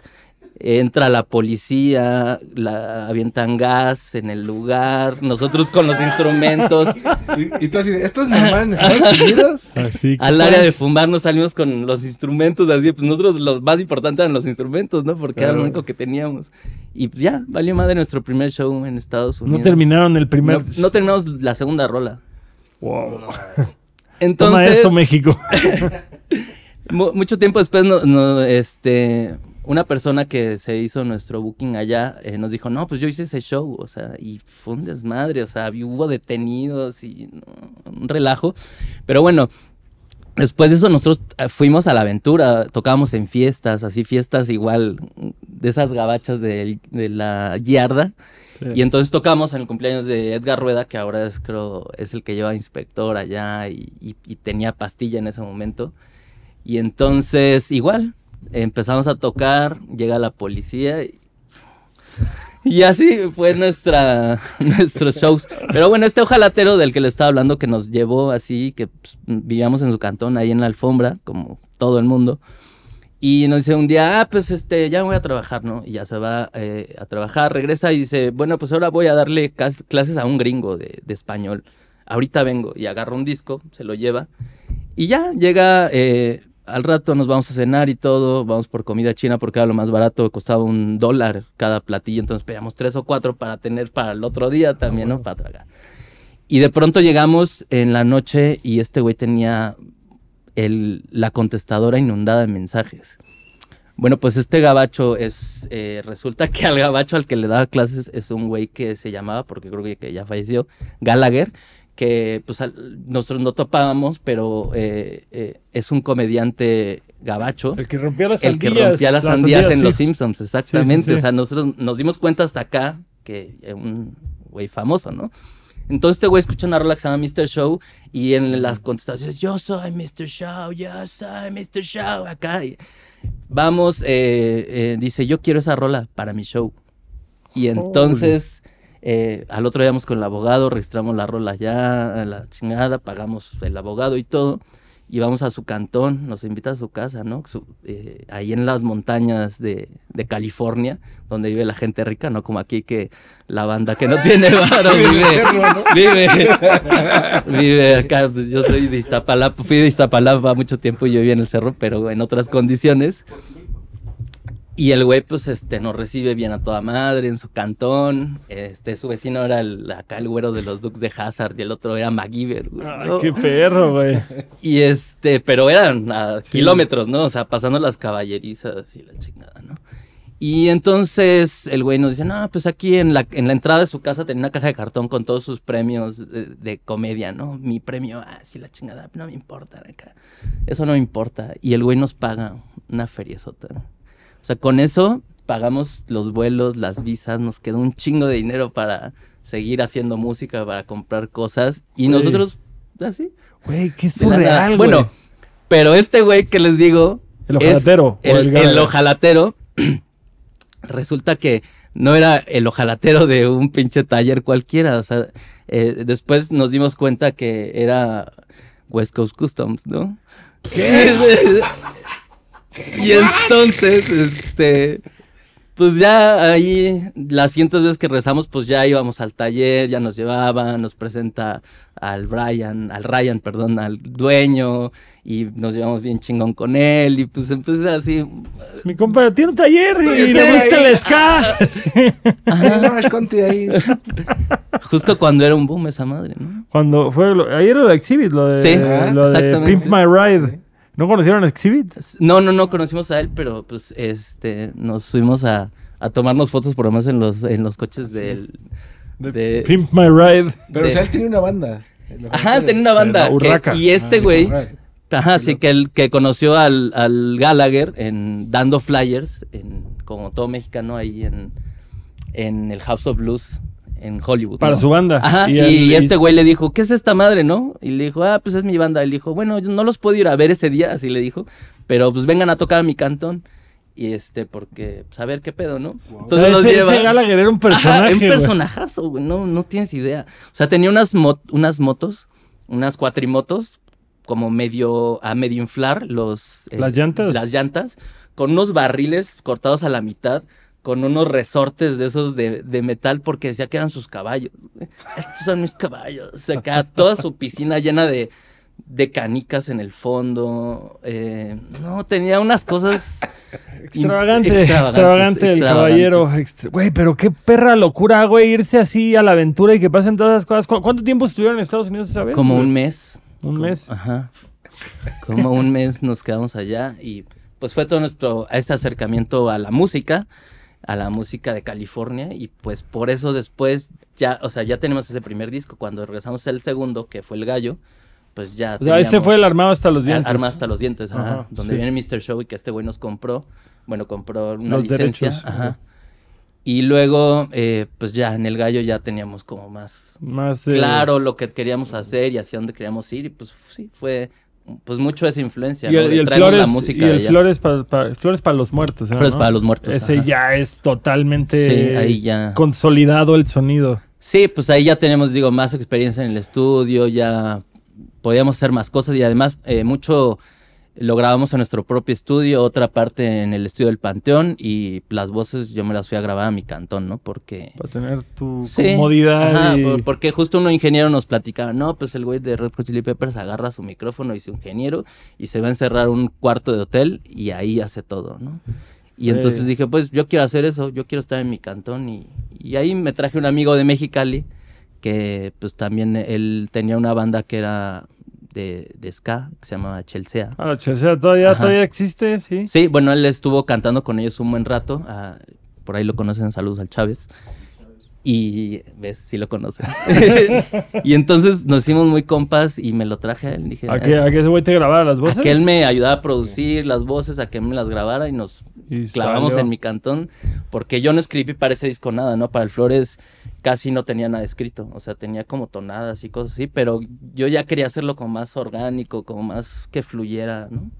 [SPEAKER 3] Entra la policía, la avientan gas en el lugar, nosotros con los instrumentos.
[SPEAKER 2] Y, y tú así, de, ¿esto es normal en Estados Unidos?
[SPEAKER 1] Así que,
[SPEAKER 3] Al área de fumar nos salimos con los instrumentos, así, pues nosotros lo más importante eran los instrumentos, ¿no? Porque era lo único que teníamos. Y ya, valió madre nuestro primer show en Estados
[SPEAKER 1] No
[SPEAKER 3] Unidos.
[SPEAKER 1] terminaron el primer...
[SPEAKER 3] No, no terminamos la segunda rola.
[SPEAKER 1] Wow. Toma
[SPEAKER 3] Entonces,
[SPEAKER 1] eso, México.
[SPEAKER 3] mu- mucho tiempo después, no, no, este, una persona que se hizo nuestro booking allá eh, nos dijo, no, pues yo hice ese show, o sea, y fue un desmadre, o sea, hubo detenidos y no, un relajo. Pero bueno, después de eso nosotros eh, fuimos a la aventura, tocábamos en fiestas, así fiestas igual, de esas gabachas de, de la yarda.
[SPEAKER 1] Sí.
[SPEAKER 3] Y entonces tocamos en el cumpleaños de Edgar Rueda, que ahora es, creo, es el que lleva inspector allá y, y- y tenía pastilla en ese momento. Y entonces, igual, empezamos a tocar, llega la policía y, y así fue nuestra, nuestros shows. Pero bueno, este ojalatero del que le estaba hablando, que nos llevó así, que pues, vivíamos en su cantón, ahí en la alfombra, como todo el mundo. Y nos dice un día, ah, pues este, ya voy a trabajar, ¿no? Y ya se va eh, a trabajar, regresa y dice, bueno, pues ahora voy a darle clases a un gringo de, de español. Ahorita vengo y agarra un disco, se lo lleva. Y ya llega, eh, al rato nos vamos a cenar y todo, vamos por comida china porque era lo más barato, costaba un dólar cada platillo, entonces pedíamos tres o cuatro para tener para el otro día también, ¿no? Para tragar. Y de pronto llegamos en la noche y este güey tenía el- la contestadora inundada de mensajes. Bueno, pues este gabacho es, eh, resulta que al gabacho al que le daba clases es un güey que se llamaba, porque creo que ya falleció, Gallagher, que pues al- nosotros no topábamos, pero eh, eh, es un comediante gabacho.
[SPEAKER 1] El que rompía las
[SPEAKER 3] El
[SPEAKER 1] sandías.
[SPEAKER 3] que rompía las sandías en
[SPEAKER 1] sí.
[SPEAKER 3] Los Simpsons, exactamente.
[SPEAKER 1] sí.
[SPEAKER 3] O sea, nosotros nos dimos cuenta hasta acá que es un güey famoso, ¿no? Entonces este güey escucha una rola que se llama Mr. Show y en las contestaciones, yo soy Mr. Show, yo soy Mr. Show, acá. y vamos, eh, eh, dice, yo quiero esa rola para mi show. Y entonces, eh, al otro día vamos con el abogado, registramos la rola ya, la chingada, pagamos el abogado y todo. Y vamos a su cantón, nos invita a su casa, ¿no? Su- eh, ahí en las montañas de, de California, donde vive la gente rica, ¿no? Como aquí que la banda que no tiene varo vive, vive, vive acá. Pues yo soy de Iztapalapa, fui de Iztapalapa mucho tiempo y yo viví en el cerro, pero en otras condiciones. Y el güey, pues, este, nos recibe bien a toda madre en su cantón. Este, su vecino era el, acá el güero de los Dukes de Hazard y el otro era MacGyver, güey.
[SPEAKER 1] Ay,
[SPEAKER 3] ¿no?
[SPEAKER 1] qué perro, güey.
[SPEAKER 3] Y este, pero eran a
[SPEAKER 1] Sí.
[SPEAKER 3] kilómetros, ¿no? O sea, pasando las caballerizas y la chingada, ¿no? Y entonces el güey nos dice, no, pues aquí en la, en la entrada de su casa tenía una caja de cartón con todos sus premios de, de comedia, ¿no? Mi premio, ah, sí, la chingada, no me importa, acá. Eso no me importa. Y el güey nos paga una feriezota. O sea, con eso pagamos los vuelos, las visas, nos quedó un chingo de dinero para seguir haciendo música, para comprar cosas. Y
[SPEAKER 1] Güey.
[SPEAKER 3] nosotros, así,
[SPEAKER 1] Güey, qué surreal, güey.
[SPEAKER 3] Bueno, pero este güey que les digo.
[SPEAKER 1] El
[SPEAKER 3] es
[SPEAKER 1] ojalatero, o
[SPEAKER 3] El,
[SPEAKER 1] el
[SPEAKER 3] el ojalatero. resulta que no era el ojalatero de un pinche taller cualquiera. O sea, eh, después nos dimos cuenta que era West Coast Customs, ¿no? y entonces, este. Pues ya ahí, las cientos veces que rezamos, pues ya íbamos al taller, ya nos llevaba, nos presenta al Brian, al Ryan, perdón, al dueño, y nos llevamos bien chingón con él, y pues empecé así.
[SPEAKER 1] Mi compa tiene un taller y
[SPEAKER 2] Sí,
[SPEAKER 1] le gusta el ska.
[SPEAKER 2] Ahí.
[SPEAKER 3] Justo cuando era un boom esa madre, ¿no?
[SPEAKER 1] Cuando fue, lo, ahí era lo de Exhibit, lo de,
[SPEAKER 3] Sí,
[SPEAKER 1] lo de. Pimp My Ride. ¿No conocieron Exhibit?
[SPEAKER 3] No, no, no conocimos a él, pero pues este nos fuimos a, a tomarnos fotos por lo menos en los, en los coches del. De,
[SPEAKER 1] Pimp My Ride.
[SPEAKER 2] Pero
[SPEAKER 3] de-
[SPEAKER 2] o sea, él tenía una banda.
[SPEAKER 3] Ajá, tenía una banda. Que- y este güey.
[SPEAKER 2] Ah,
[SPEAKER 3] Ajá, sí, que, el, que conoció al, al Gallagher en, dando flyers, en, como todo mexicano, ahí en, en el House of Blues en Hollywood.
[SPEAKER 1] Para
[SPEAKER 3] ¿no?
[SPEAKER 1] su banda.
[SPEAKER 3] Ajá, y,
[SPEAKER 1] el-
[SPEAKER 3] este güey le dijo, ¿qué es esta madre, no? Y le dijo, ah, pues es mi banda. Y le dijo, bueno, yo no los puedo ir a ver ese día, así le dijo, pero pues vengan a tocar a mi cantón. Y este, porque, pues a ver qué pedo, ¿no? Entonces
[SPEAKER 1] ese,
[SPEAKER 3] los lleva.
[SPEAKER 1] ese Gallagher era un personaje.
[SPEAKER 3] Ajá, un personajazo, güey, no, no tienes idea. O sea, tenía unas, unas motos, unas cuatrimotos, como medio, a medio inflar los... eh,
[SPEAKER 1] ¿Las llantas?
[SPEAKER 3] Las llantas, con unos barriles cortados a la mitad, con unos resortes de esos de, de metal, porque decía que eran sus caballos. Estos son mis caballos. O sea, acá toda su piscina llena de, de canicas en el fondo. eh, no, tenía unas cosas...
[SPEAKER 1] Extravagante,
[SPEAKER 3] in-
[SPEAKER 1] extravagante, el caballero.
[SPEAKER 3] extravagantes.
[SPEAKER 1] Güey, pero qué perra locura, güey, irse así a la aventura y que pasen todas esas cosas. ¿Cu- ¿Cuánto tiempo estuvieron en Estados Unidos esa vez?
[SPEAKER 3] Como un mes.
[SPEAKER 1] ¿Un
[SPEAKER 3] Como-
[SPEAKER 1] mes?
[SPEAKER 3] Ajá. Como un mes nos quedamos allá y pues fue todo nuestro este acercamiento a la música, a la música de California y pues por eso después ya, o sea, ya tenemos ese primer disco. Cuando regresamos al segundo, que fue El Gallo, pues ya
[SPEAKER 1] O sea, ese fue el armado hasta los dientes.
[SPEAKER 3] Arma hasta los dientes, ajá,
[SPEAKER 1] Ajá,
[SPEAKER 3] donde
[SPEAKER 1] sí.
[SPEAKER 3] viene Mr. Show y que este güey nos compró, bueno, compró una
[SPEAKER 1] Los
[SPEAKER 3] licencia,
[SPEAKER 1] derechos,
[SPEAKER 3] ajá.
[SPEAKER 1] ajá.
[SPEAKER 3] Y luego, eh, pues ya en El Gallo ya teníamos como más
[SPEAKER 1] Más, eh,
[SPEAKER 3] claro lo que queríamos hacer y hacia dónde queríamos ir y pues sí, fue pues mucho esa influencia.
[SPEAKER 1] Y el, y Flores,
[SPEAKER 3] la música
[SPEAKER 1] y el. Flores para Flores para los muertos. ¿no?
[SPEAKER 3] Flores para los muertos,
[SPEAKER 1] Ese
[SPEAKER 3] ajá.
[SPEAKER 1] ya es totalmente
[SPEAKER 3] Sí, ahí ya.
[SPEAKER 1] consolidado el sonido.
[SPEAKER 3] Sí, pues ahí ya tenemos, digo, más experiencia en el estudio, ya podíamos hacer más cosas y además eh, mucho lo grabamos en nuestro propio estudio, otra parte en el estudio del Panteón y las voces yo me las fui a grabar a mi cantón, ¿no? Porque...
[SPEAKER 1] Para tener tu
[SPEAKER 3] Sí,
[SPEAKER 1] comodidad.
[SPEAKER 3] ajá,
[SPEAKER 1] y-
[SPEAKER 3] por- porque justo un ingeniero nos platicaba, no, pues el güey de Red Hot Chili Peppers agarra su micrófono y su ingeniero y se va a encerrar un cuarto de hotel y ahí hace todo, ¿no? Y entonces dije, pues yo quiero hacer eso, yo quiero estar en mi cantón y, y ahí me traje un amigo de Mexicali que pues también él tenía una banda que era de, de ska, que se llamaba Chelsea.
[SPEAKER 1] Ah, Chelsea todavía,
[SPEAKER 3] Ajá.
[SPEAKER 1] todavía existe, sí.
[SPEAKER 3] Sí, bueno, él estuvo cantando con ellos un buen rato. ah, por ahí lo conocen, saludos al Chávez. Y ves, sí lo conocen. y entonces nos hicimos muy compas y me lo traje a él. Dije,
[SPEAKER 1] ¿A que, a que ese güey te grabara las voces?
[SPEAKER 3] a que él me ayudaba a producir las voces, a que él me las grabara y nos
[SPEAKER 1] Y
[SPEAKER 3] clavamos
[SPEAKER 1] salió.
[SPEAKER 3] en mi cantón. Porque yo no escribí para ese disco nada, ¿no? Para el Flores casi no tenía nada escrito. O sea, tenía como tonadas y cosas así. Pero yo ya quería hacerlo como más orgánico, como más que fluyera, ¿no?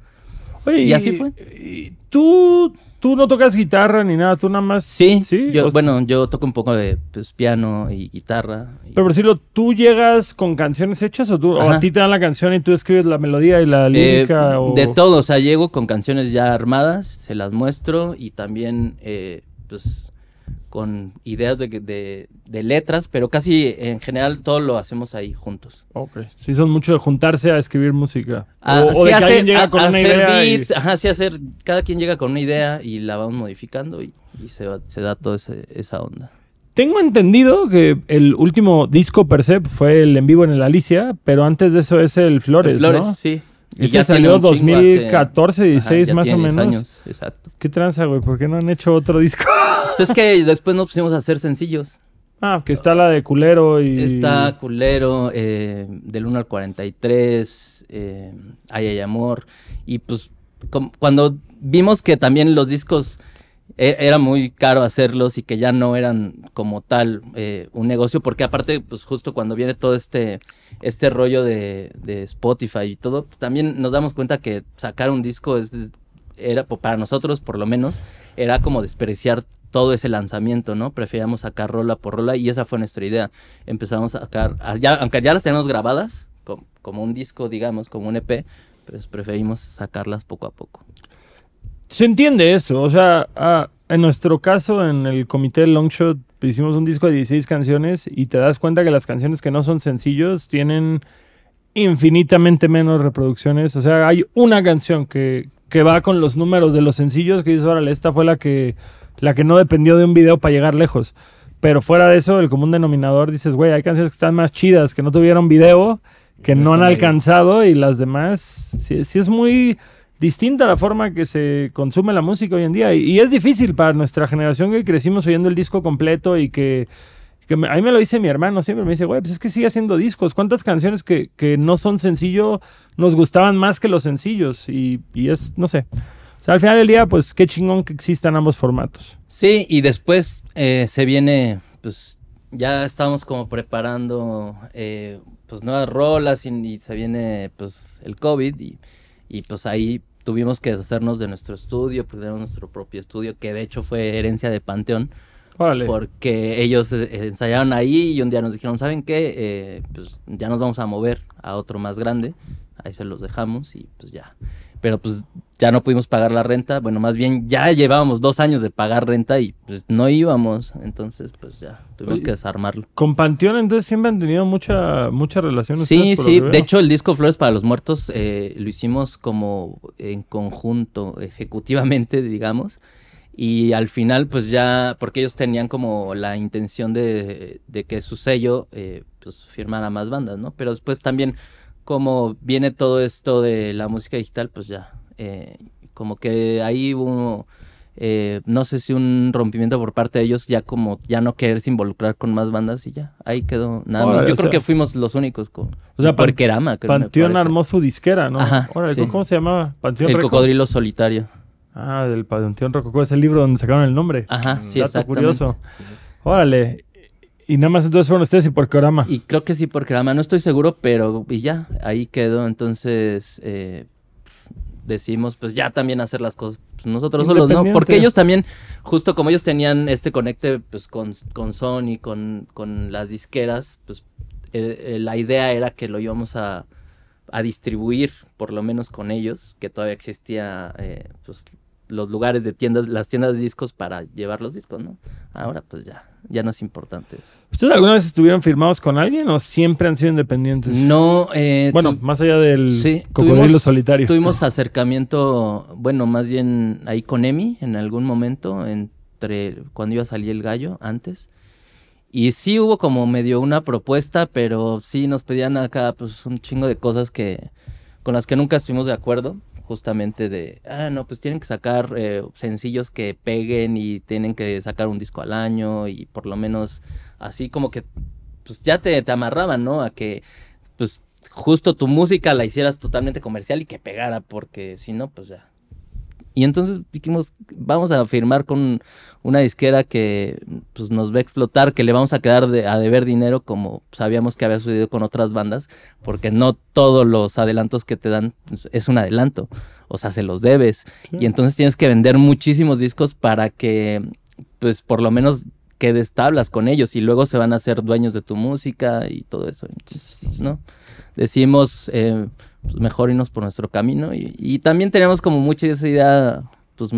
[SPEAKER 1] Oye,
[SPEAKER 3] Y así fue.
[SPEAKER 1] y ¿Tú, tú no tocas guitarra ni nada, tú nada más...
[SPEAKER 3] Sí,
[SPEAKER 1] sí.
[SPEAKER 3] yo,
[SPEAKER 1] o
[SPEAKER 3] bueno, yo toco un poco de pues, piano y guitarra. y-
[SPEAKER 1] Pero por decirlo, ¿tú llegas con canciones hechas o, tú, o a ti te dan la canción y tú escribes la melodía y la
[SPEAKER 3] Eh,
[SPEAKER 1] lírica? o...
[SPEAKER 3] De todo, o sea, llego con canciones ya armadas, se las muestro y también, eh, pues, con ideas de, de- de letras, pero casi en general todo lo hacemos ahí juntos.
[SPEAKER 1] Ok. Sí, son mucho de juntarse a escribir música.
[SPEAKER 3] Ah,
[SPEAKER 1] o, de que
[SPEAKER 3] hacer-
[SPEAKER 1] alguien llega
[SPEAKER 3] a-
[SPEAKER 1] con una
[SPEAKER 3] hacer
[SPEAKER 1] idea y-
[SPEAKER 3] beats, ajá, sí hacer, cada quien llega con una idea y la vamos modificando y, y se, va- se da toda esa onda.
[SPEAKER 1] Tengo entendido que el último disco per se fue el en vivo en el Alicia, pero antes de eso es el Flores,
[SPEAKER 3] Flores,
[SPEAKER 1] ¿no?
[SPEAKER 3] sí. Y
[SPEAKER 1] Ese
[SPEAKER 3] ya
[SPEAKER 1] salió
[SPEAKER 3] un chingo hace-
[SPEAKER 1] 2014, 16
[SPEAKER 3] ya
[SPEAKER 1] más o
[SPEAKER 3] tiene 10
[SPEAKER 1] menos.
[SPEAKER 3] años, exacto.
[SPEAKER 1] ¿Qué tranza, güey? ¿Por qué no han hecho otro disco?
[SPEAKER 3] Pues es que después nos pusimos a hacer sencillos.
[SPEAKER 1] ah, que está la de culero y...
[SPEAKER 3] Está Culero, eh, del 1 al 43, eh, Ay, ay, amor. Y pues cuando vimos que también los discos e- era muy caro hacerlos y que ya no eran como tal eh, un negocio, porque aparte, pues justo cuando viene todo este, este rollo de, de Spotify y todo, pues también nos damos cuenta que sacar un disco es, era, para nosotros por lo menos, era como despreciar todo ese lanzamiento, ¿no? Preferíamos sacar rola por rola y esa fue nuestra idea. Empezamos a sacar, aunque ya las tenemos grabadas, co- como, un disco, digamos, como un EP, pues preferimos sacarlas poco a poco.
[SPEAKER 1] Se entiende eso, o sea, en nuestro caso, en el comité Longshot, hicimos un disco de 16 canciones y te das cuenta que las canciones que no son sencillos tienen infinitamente menos reproducciones. O sea, hay una canción que, que va con los números de los sencillos que dices, órale, esta fue la que, la que no dependió de un video para llegar lejos. Pero fuera de eso, el común denominador, dices, güey, hay canciones que están más chidas, que no tuvieron video, que
[SPEAKER 2] No
[SPEAKER 1] no han alcanzado y las demás, sí, sí es muy distinta la forma que se consume la música hoy en día. Y, y es difícil para nuestra generación que crecimos oyendo el disco completo y que, que me- a mí me lo dice mi hermano, siempre me dice, güey, pues es que sigue haciendo discos. ¿Cuántas canciones que, que no son sencillo nos gustaban más que los sencillos? Y, y es, no sé. O sea, al final del día, pues qué chingón que existan ambos formatos.
[SPEAKER 3] Sí, y después eh, se viene, pues ya estamos como preparando eh, pues nuevas rolas y, y se viene pues el COVID y, y, pues ahí tuvimos que deshacernos de nuestro estudio, perdimos nuestro propio estudio, que de hecho fue herencia de Panteón,
[SPEAKER 1] Órale.
[SPEAKER 3] porque ellos eh, ensayaron ahí y un día nos dijeron, ¿saben qué? Eh, pues ya nos vamos a mover a otro más grande, ahí se los dejamos y pues ya. Pero pues ya no pudimos pagar la renta, bueno, más bien ya llevábamos dos años de pagar renta y pues no íbamos, entonces pues ya tuvimos
[SPEAKER 1] Oye,
[SPEAKER 3] que desarmarlo.
[SPEAKER 1] Con Panteón, entonces siempre han tenido mucha, mucha relación.
[SPEAKER 3] Sí, sí, de hecho el disco Flores para los Muertos eh, lo hicimos como en conjunto, ejecutivamente, digamos. Y al final, pues ya, porque ellos tenían como la intención de, de que su sello, eh, pues firmara más bandas, ¿no? Pero después también, como viene todo esto de la música digital, pues ya, eh, como que ahí hubo, eh, no sé si un rompimiento por parte de ellos, ya como ya no quererse involucrar con más bandas y ya, ahí quedó nada más. Yo creo
[SPEAKER 1] sea-
[SPEAKER 3] que fuimos los únicos con
[SPEAKER 1] O sea,
[SPEAKER 3] Porquerama, creo,
[SPEAKER 1] Panteón armó su disquera, ¿no?
[SPEAKER 3] Ajá,
[SPEAKER 1] Órale,
[SPEAKER 3] sí.
[SPEAKER 1] ¿Cómo se llamaba? Panteón
[SPEAKER 3] El cocodrilo solitario.
[SPEAKER 1] Ah, del Panteón Rococó. Es el libro donde sacaron el nombre.
[SPEAKER 3] Ajá, sí,
[SPEAKER 1] Dato
[SPEAKER 3] exactamente.
[SPEAKER 1] curioso. Órale. Y nada más entonces fueron ustedes y Porquerama.
[SPEAKER 3] Y creo que sí, Porquerama, no estoy seguro, pero y ya, ahí quedó. Entonces, eh, decimos, pues ya también hacer las cosas pues, nosotros solos, ¿no? Porque ellos también, justo como ellos tenían este conecte pues con, con Sony, con, con las disqueras, pues eh, eh, la idea era que lo íbamos a, a distribuir, por lo menos con ellos, que todavía existía eh, pues, los lugares de tiendas, las tiendas de discos para llevar los discos, ¿no? Ahora pues ya, ya no es importante eso.
[SPEAKER 1] ¿Ustedes alguna vez estuvieron firmados con alguien o siempre han sido independientes?
[SPEAKER 3] No, eh,
[SPEAKER 1] Bueno,
[SPEAKER 3] tu-
[SPEAKER 1] más allá del
[SPEAKER 3] Sí,
[SPEAKER 1] cocodrilo
[SPEAKER 3] tuvimos-
[SPEAKER 1] solitario.
[SPEAKER 3] Tuvimos acercamiento, bueno, más bien ahí con Emi en algún momento, entre cuando iba a salir el gallo, antes. Y sí hubo como medio una propuesta, pero sí nos pedían acá pues un chingo de cosas que con las que nunca estuvimos de acuerdo. Justamente de, ah, no, pues tienen que sacar eh, sencillos que peguen y tienen que sacar un disco al año y por lo menos así como que, pues ya te, te amarraban, ¿no? A que, pues justo tu música la hicieras totalmente comercial y que pegara, porque si no, pues ya. Y entonces dijimos, vamos a firmar con una disquera que pues, nos va a explotar, que le vamos a quedar de- a deber dinero como sabíamos que había sucedido con otras bandas, porque no todos los adelantos que te dan pues, es un adelanto, o sea, se los debes. Y entonces tienes que vender muchísimos discos para que, pues, por lo menos quedes tablas con ellos y luego se van a hacer dueños de tu música y todo eso, Entonces, ¿no? Decimos, eh, pues mejor irnos por nuestro camino y, y también tenemos como mucha esa idea, pues,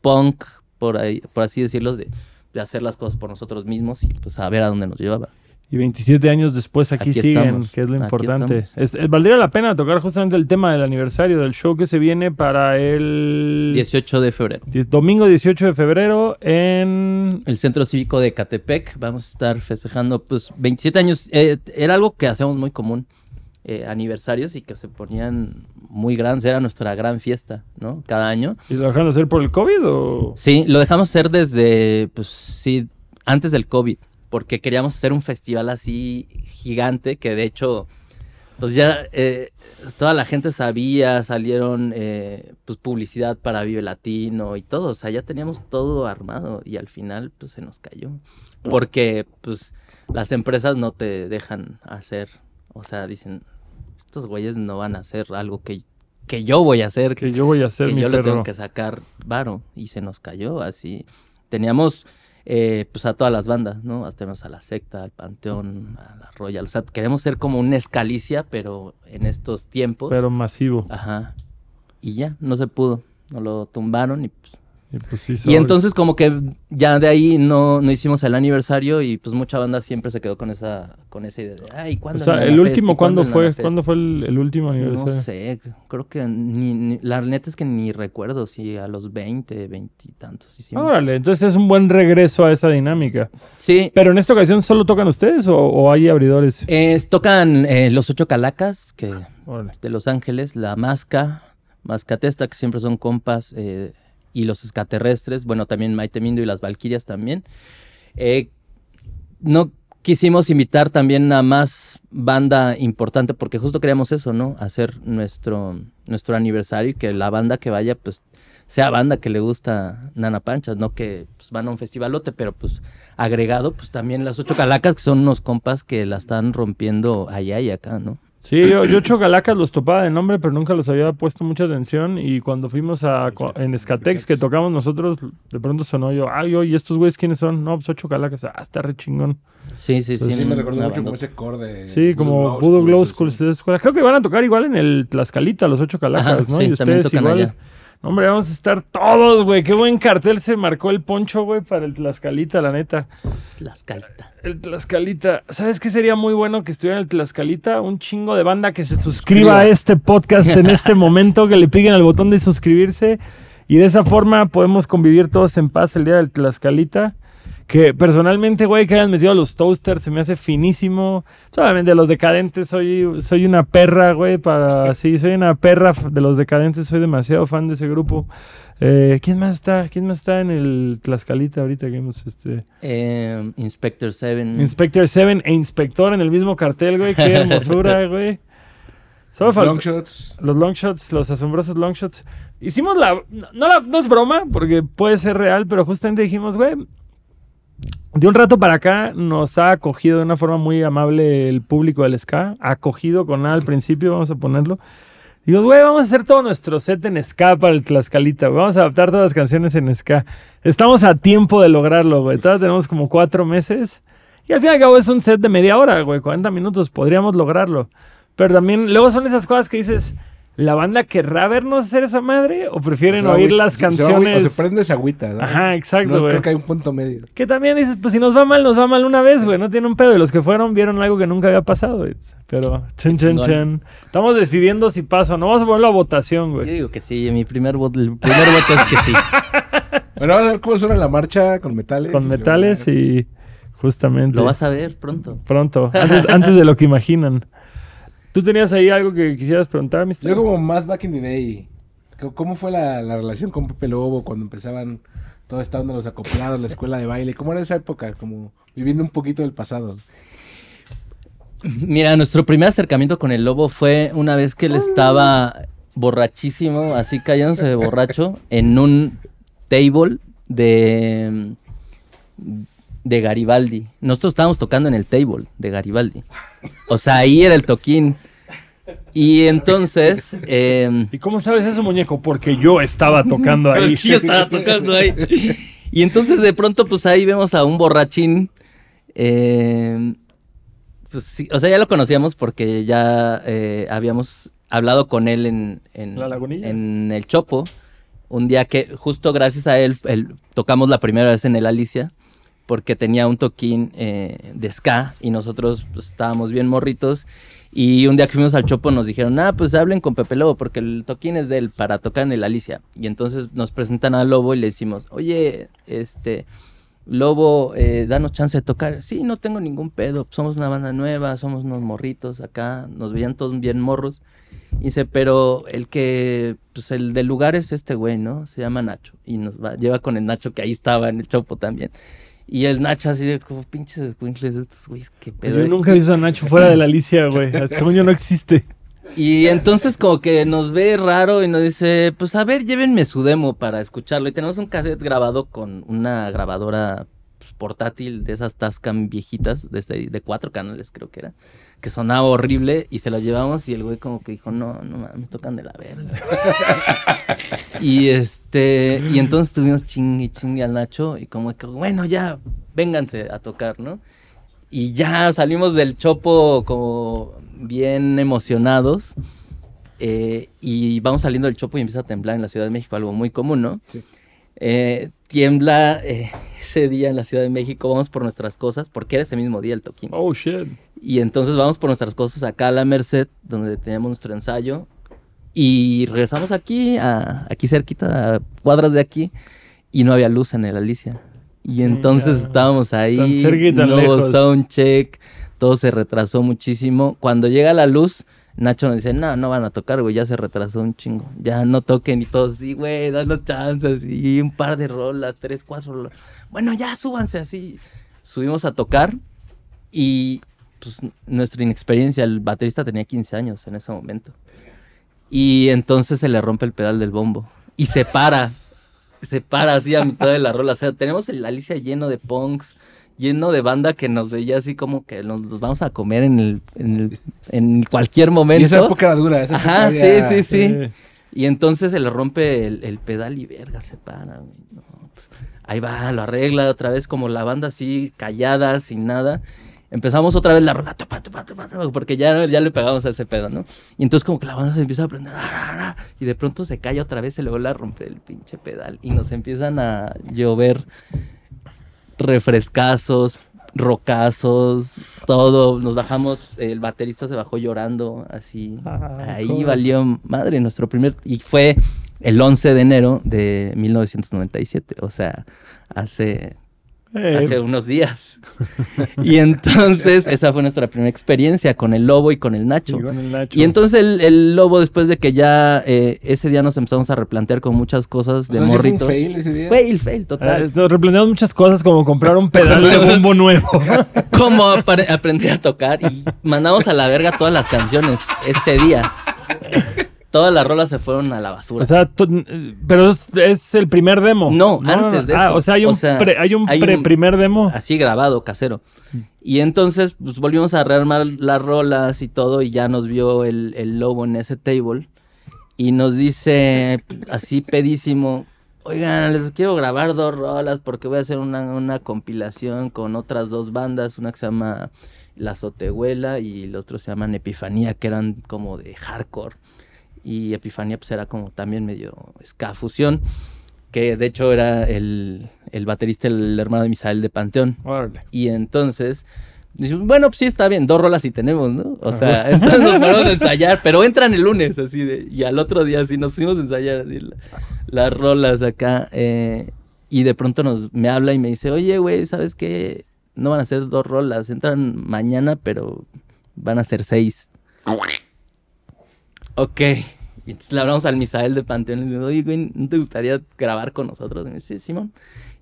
[SPEAKER 3] punk, por, ahí, por así decirlo, de, de hacer las cosas por nosotros mismos y pues a ver a dónde nos llevaba.
[SPEAKER 1] Y 27 años después aquí,
[SPEAKER 3] Aquí
[SPEAKER 1] siguen,
[SPEAKER 3] estamos,
[SPEAKER 1] que es lo importante. Es- eh, valdría la pena tocar justamente el tema del aniversario del show que se viene para el
[SPEAKER 3] 18 de febrero.
[SPEAKER 1] domingo 18 de febrero en...
[SPEAKER 3] El Centro Cívico de Catepec, vamos a estar festejando pues 27 años. Eh, era algo que hacíamos muy común, eh, aniversarios y que se ponían muy grandes, era nuestra gran fiesta, ¿no? Cada año.
[SPEAKER 1] ¿Y lo dejaron de hacer por el COVID o...?
[SPEAKER 3] Sí, lo dejamos hacer desde, pues sí, antes del COVID, porque queríamos hacer un festival así gigante que de hecho, pues ya eh, toda la gente sabía, salieron eh, pues publicidad para Vive Latino y todo, o sea, ya teníamos todo armado y al final pues se nos cayó, porque pues las empresas no te dejan hacer, o sea, dicen, estos güeyes no van a hacer algo que, que yo voy a hacer,
[SPEAKER 1] Que yo voy a hacer
[SPEAKER 3] que
[SPEAKER 1] mi
[SPEAKER 3] yo le tengo que sacar varo y se nos cayó así. Teníamos eh, pues a todas las bandas, ¿no? Tenemos a la secta, al Panteón, a la Royal. O sea, queremos ser como una escalicia, pero en estos tiempos.
[SPEAKER 1] Pero masivo.
[SPEAKER 3] Ajá. Y ya, no se pudo. Nos lo tumbaron y pues,
[SPEAKER 1] Y, pues sí,
[SPEAKER 3] y
[SPEAKER 1] sobres.
[SPEAKER 3] entonces como que ya de ahí no, no hicimos el aniversario y pues mucha banda siempre se quedó con esa, con esa idea de, ay,
[SPEAKER 1] O
[SPEAKER 3] ¿cuándo
[SPEAKER 1] sea,
[SPEAKER 3] Nana
[SPEAKER 1] el último,
[SPEAKER 3] ¿Y
[SPEAKER 1] ¿cuándo fue?
[SPEAKER 3] Nana Fest?".
[SPEAKER 1] ¿Cuándo fue el, el último
[SPEAKER 3] No
[SPEAKER 1] aniversario?
[SPEAKER 3] sé, creo que ni, ni- la neta es que ni recuerdo si a los 20, 20 y tantos hicimos.
[SPEAKER 1] Órale, entonces es un buen regreso a esa dinámica.
[SPEAKER 3] Sí,
[SPEAKER 1] Pero en esta ocasión, ¿solo tocan ustedes o, o hay abridores?
[SPEAKER 3] eh, tocan eh, los ocho calacas que
[SPEAKER 1] Órale.
[SPEAKER 3] de Los Ángeles, la Masca, Mascatesta, que siempre son compas, eh, y los escaterrestres, bueno, también Maite Mindo y las Valquirias también. Eh, no quisimos invitar también a más banda importante porque justo queríamos eso, ¿no? Hacer nuestro, nuestro aniversario y que la banda que vaya, pues, sea banda que le gusta Nana Pancha, no que pues, van a un festivalote, pero pues agregado, pues también las ocho calacas, que son unos compas que la están rompiendo allá y acá, ¿no?
[SPEAKER 1] Sí, yo, yo Chocalacas los topaba de nombre, pero nunca los había puesto mucha atención. Y cuando fuimos a en Escatex, que tocamos nosotros, de pronto sonó yo, ay, oye, ¿estos güeyes quiénes son? No, pues ocho Calacas. Ah, está re chingón.
[SPEAKER 3] Sí, sí, sí.
[SPEAKER 1] Pues
[SPEAKER 2] Sí, me
[SPEAKER 3] una
[SPEAKER 2] recordó mucho como ese core de.
[SPEAKER 1] Sí, como Voodoo Glow School. Creo que van a tocar igual en el Tlaxcalita, los ocho Calacas,
[SPEAKER 3] Ajá,
[SPEAKER 1] ¿no?
[SPEAKER 3] sí,
[SPEAKER 1] y
[SPEAKER 3] también
[SPEAKER 1] ustedes
[SPEAKER 3] tocan
[SPEAKER 1] igual.
[SPEAKER 3] allá.
[SPEAKER 1] Hombre, vamos a estar todos, güey. Qué buen cartel se marcó el poncho, güey, para el Tlaxcalita, la neta.
[SPEAKER 3] Tlaxcalita.
[SPEAKER 1] El Tlaxcalita. ¿Sabes qué sería muy bueno que estuviera en el Tlaxcalita? Un chingo de banda que se suscriba a este podcast en este momento, que le piquen al botón de suscribirse. Y de esa forma podemos convivir todos en paz el día del Tlaxcalita. Que personalmente, güey, que hayan metido a los toasters se me hace finísimo. Solamente de los decadentes soy, soy una perra, güey. Para, sí, soy una perra de los decadentes. Soy demasiado fan de ese grupo. Eh, ¿Quién más está? ¿Quién más está en el Tlaxcalita ahorita que hemos este?
[SPEAKER 3] Eh, Inspector 7.
[SPEAKER 1] Inspector 7 e Inspector en el mismo cartel, güey. Qué hermosura, güey. Solo faltó-
[SPEAKER 2] Long shots.
[SPEAKER 1] los long shots, los asombrosos long shots. Hicimos la no, no la- no es broma, porque puede ser real, pero justamente dijimos, güey, de un rato para acá nos ha acogido de una forma muy amable el público del ska. Acogido con nada al principio, vamos a ponerlo. Digo, güey, vamos a hacer todo nuestro set en ska para el Tlaxcalita. Vamos a adaptar todas las canciones en ska. Estamos a tiempo de lograrlo, güey. Todavía tenemos como cuatro meses. Y al fin y al cabo es un set de media hora, güey. 40 minutos. Podríamos lograrlo. Pero también, luego son esas cosas que dices, ¿la banda querrá vernos hacer esa madre? ¿O prefieren
[SPEAKER 2] O sea,
[SPEAKER 1] oír
[SPEAKER 2] agüita-
[SPEAKER 1] las
[SPEAKER 2] se- se
[SPEAKER 1] canciones?
[SPEAKER 2] O se prende esa agüita, ¿no?
[SPEAKER 1] Ajá, exacto,
[SPEAKER 2] No, creo que hay un punto medio.
[SPEAKER 1] Que también dices, pues si nos va mal, nos va mal una vez, güey. No tiene un pedo. Y los que fueron vieron algo que nunca había pasado, güey. Pero, chen, chen, chen. Estamos decidiendo si pasa o no. Vamos a ponerlo a votación,
[SPEAKER 3] Yo
[SPEAKER 1] güey.
[SPEAKER 3] digo que sí, mi primer voto, el primer voto es que sí.
[SPEAKER 2] Bueno, vamos a ver cómo suena la marcha con metales.
[SPEAKER 1] Con metales y justamente.
[SPEAKER 3] Lo vas a ver pronto.
[SPEAKER 1] Pronto. Antes, antes de lo que imaginan. ¿Tú tenías ahí algo que quisieras preguntar, Mr.?
[SPEAKER 2] Yo como más back in the day, ¿cómo fue la, la relación con Pepe Lobo cuando empezaban toda esta onda de los acoplados, la escuela de baile? ¿Cómo era esa época? Como viviendo un poquito del pasado.
[SPEAKER 3] Mira, nuestro primer acercamiento con el lobo fue una vez que él estaba borrachísimo, así cayéndose de borracho, en un table de, de Garibaldi. Nosotros estábamos tocando en el table de Garibaldi. O sea, ahí era el toquín. Y entonces... em,
[SPEAKER 1] ¿Y cómo sabes eso, muñeco? Porque yo estaba tocando ahí.
[SPEAKER 3] Porque yo estaba tocando ahí. Y entonces de pronto, pues ahí vemos a un borrachín. eh, pues sí, o sea, ya lo conocíamos porque ya eh, habíamos hablado con él en, en,
[SPEAKER 1] La Lagunilla.
[SPEAKER 3] en el Chopo. Un día que justo gracias a él, él- tocamos la primera vez en el Alicia porque tenía un toquín eh, de ska y nosotros pues, estábamos bien morritos. Y un día que fuimos al Chopo nos dijeron, ah, pues hablen con Pepe Lobo porque el toquín es de él para tocar en el Alicia. Y entonces nos presentan a Lobo y le decimos, oye, este, Lobo, eh, danos chance de tocar. Sí, no tengo ningún pedo, somos una banda nueva, somos unos morritos acá, nos veían todos bien morros. Y dice, pero el que, pues el del lugar es este güey, ¿no? Se llama Nacho. Y nos va, lleva con el Nacho que ahí estaba en el Chopo también. Y el Nacho así de como pinches escuincles estos güeyes, qué pedo.
[SPEAKER 1] Yo nunca he visto a Nacho fuera de la Alicia, güey. Según yo no existe.
[SPEAKER 3] Y entonces como que nos ve raro y nos dice, pues a ver, llévenme su demo para escucharlo. Y tenemos un cassette grabado con una grabadora pues, portátil de esas Tascam viejitas, de, este- de cuatro canales creo que era, que sonaba horrible y se lo llevamos y el güey como que dijo, no, no mames, tocan de la verga. y este, y entonces tuvimos chingue y chingue al Nacho y como que, bueno, ya, vénganse a tocar, ¿no? Y ya salimos del chopo como bien emocionados. eh, y vamos saliendo del chopo y empieza a temblar en la Ciudad de México, algo muy común, ¿no?
[SPEAKER 2] Sí.
[SPEAKER 3] Eh, tiembla eh, ese día en la Ciudad de México, vamos por nuestras cosas, porque era ese mismo día el toquín.
[SPEAKER 1] Oh, shit.
[SPEAKER 3] Y entonces vamos por nuestras cosas acá a la Merced, donde teníamos nuestro ensayo. Y regresamos aquí, a, aquí cerquita, a cuadras de aquí, y no había luz en el Alicia. Y entonces
[SPEAKER 1] Chingado.
[SPEAKER 3] estábamos ahí,
[SPEAKER 1] Tan cerca y tan
[SPEAKER 3] no hubo
[SPEAKER 1] lejos.
[SPEAKER 3] soundcheck, todo se retrasó muchísimo. Cuando llega la luz, Nacho nos dice, no, no van a tocar, güey, ya se retrasó un chingo. Ya no toquen y todos, sí, güey, danos chances. Y un par de rolas, tres, cuatro rolas. Bueno, ya súbanse así. Subimos a tocar y pues nuestra inexperiencia, el baterista tenía 15 años en ese momento. Y entonces se le rompe el pedal del bombo y se para, se para así a mitad de la rola. O sea, tenemos el Alicia lleno de punks, lleno de banda que nos veía así como que nos vamos a comer en, el, en, el- en cualquier momento.
[SPEAKER 2] Y esa época era dura. Esa
[SPEAKER 3] Ajá,
[SPEAKER 2] época había-
[SPEAKER 3] sí, sí, sí. Y entonces se le rompe el, el pedal y verga, se para. güey. No, pues, ahí va, lo arregla otra vez como la banda así, callada, sin nada. Empezamos otra vez la rola, tupa, tupa, tupa, tupa, porque ya, ya le pegamos a ese pedo, ¿no? Y entonces como que la banda se empieza a aprender, y de pronto se calla otra vez y luego la rompe el pinche pedal. Y nos empiezan a llover refrescazos, rocazos, todo. Nos bajamos, el baterista se bajó llorando, así.
[SPEAKER 1] Ah,
[SPEAKER 3] Ahí valió madre nuestro primer. Y fue el 11 de enero de 1997, o sea, hace, hace unos días. y entonces, esa fue nuestra primera experiencia con el lobo y con el Nacho.
[SPEAKER 1] y con el Nacho.
[SPEAKER 3] Y entonces el, el lobo, después de que ya eh, ese día nos empezamos a replantear con muchas cosas
[SPEAKER 2] O
[SPEAKER 3] de
[SPEAKER 2] sea, ¿sí fue un
[SPEAKER 3] morritos.
[SPEAKER 2] fail ese día?
[SPEAKER 3] Fail, fail, total.
[SPEAKER 1] Eh, nos replanteamos muchas cosas como comprar un pedal de bombo nuevo.
[SPEAKER 3] cómo apare- aprendí a tocar y mandamos a la verga todas las canciones ese día. Todas las rolas se fueron a la basura.
[SPEAKER 1] O sea, pero es, es el primer demo.
[SPEAKER 3] No, antes de
[SPEAKER 1] Ah,
[SPEAKER 3] eso.
[SPEAKER 1] o sea, hay
[SPEAKER 3] O
[SPEAKER 1] un,
[SPEAKER 3] sea,
[SPEAKER 1] pre, hay un
[SPEAKER 3] hay
[SPEAKER 1] pre-
[SPEAKER 3] un-
[SPEAKER 1] primer demo.
[SPEAKER 3] así grabado, casero. Y entonces pues, volvimos a rearmar las rolas y todo y ya nos vio el, el lobo en ese table y nos dice así pedísimo, oigan, les quiero grabar dos rolas porque voy a hacer una, una compilación con otras dos bandas, una que se llama La Azotehuela y el otro se llaman Epifanía, que eran como de hardcore. Y Epifanía pues era como también medio ska fusión, que de hecho era el, el baterista, el hermano de Misael de Panteón.
[SPEAKER 1] Órale.
[SPEAKER 3] Y entonces, bueno, pues sí, está bien, dos rolas y tenemos, ¿no? O sea, entonces nos ponemos a ensayar, pero entran el lunes, así de, y al otro día sí nos fuimos a ensayar así, la- las rolas acá. eh, y de pronto nos, me habla y me dice, oye, güey, ¿sabes qué? No van a ser dos rolas, entran mañana, pero van a ser seis. Ok. Y entonces le hablamos al Misael de Panteón y le digo, oye, güey, ¿no te gustaría grabar con nosotros? Y me dice, "Sí, Simón.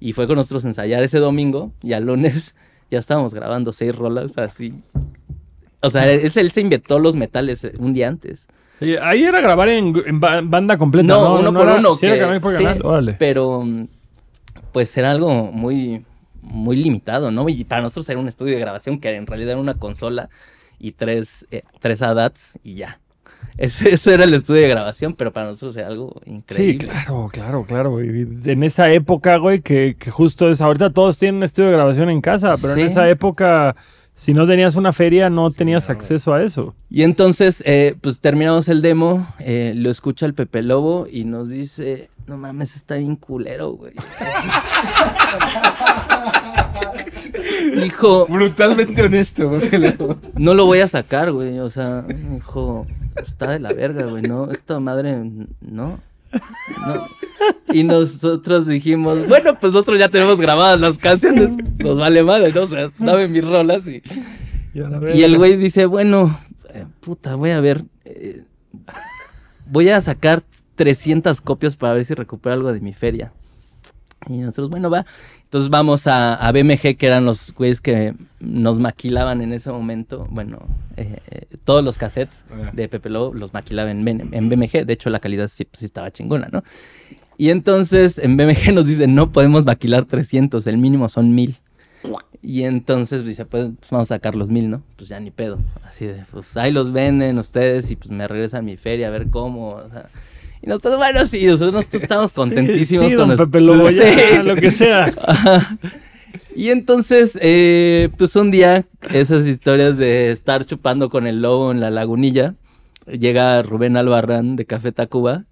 [SPEAKER 3] Y fue con nosotros a ensayar ese domingo y al lunes ya estábamos grabando seis rolas así. O sea, es, él se inventó los metales eh, un día antes.
[SPEAKER 1] Ahí era grabar en, en ba- banda completa, ¿no?
[SPEAKER 3] No, uno por
[SPEAKER 1] era-
[SPEAKER 3] uno,
[SPEAKER 1] Sí,
[SPEAKER 3] que-
[SPEAKER 1] por. Órale.
[SPEAKER 3] Pero pues era algo muy, muy limitado, ¿no? Y para nosotros era un estudio de grabación que en realidad era una consola y tres, eh, tres ADATs y ya. Ese, eso era el estudio de grabación, pero para nosotros era algo
[SPEAKER 1] Sí,
[SPEAKER 3] increíble.
[SPEAKER 1] claro, claro, claro, güey. En esa época, güey, que, que justo es, ahorita todos tienen un estudio de grabación en casa, pero
[SPEAKER 3] Sí.
[SPEAKER 1] en esa época, si no tenías una feria, no tenías
[SPEAKER 2] claro, güey.
[SPEAKER 1] acceso a eso.
[SPEAKER 3] Y entonces, eh, pues terminamos el demo, eh, lo escucha el Pepe Lobo y nos dice, no mames, está bien culero, güey. Dijo,
[SPEAKER 2] Brutalmente honesto,
[SPEAKER 3] no lo voy a sacar, güey. O sea, dijo, está de la verga, güey. No, esta madre, no. No. Y nosotros dijimos, bueno, pues nosotros ya tenemos grabadas las canciones. Nos vale madre, ¿no? O sea, dame mis rolas y... Y el güey dice, bueno, eh, puta, voy a ver. eh, voy a sacar 300 copias para ver si recupero algo de mi feria. Y nosotros, bueno, va. Entonces vamos a, a BMG, que eran los güeyes que nos maquilaban en ese momento. Bueno, eh, eh, todos los cassettes
[SPEAKER 2] Ah.
[SPEAKER 3] de Pepe Lobo los maquilaba en, BMG. De hecho, la calidad sí, pues, sí estaba chingona, ¿no? Y entonces en BMG nos dicen, no podemos maquilar 300, el mínimo son 1000. Y entonces dice, pues, pues, vamos a sacar los 1000, ¿no? Pues ya ni pedo. Así de, pues ahí los venden ustedes y pues me regresan mi feria a ver cómo. o sea. Y nosotros, bueno, sí, nosotros nosotros estamos contentísimos
[SPEAKER 1] sí,
[SPEAKER 3] con
[SPEAKER 1] don Pepe Lobo, ya,
[SPEAKER 3] Sí.
[SPEAKER 1] lo que sea.
[SPEAKER 3] Y entonces, eh, pues un día, esas historias de estar chupando con el lobo en la lagunilla, llega Rubén Albarrán de Café Tacuba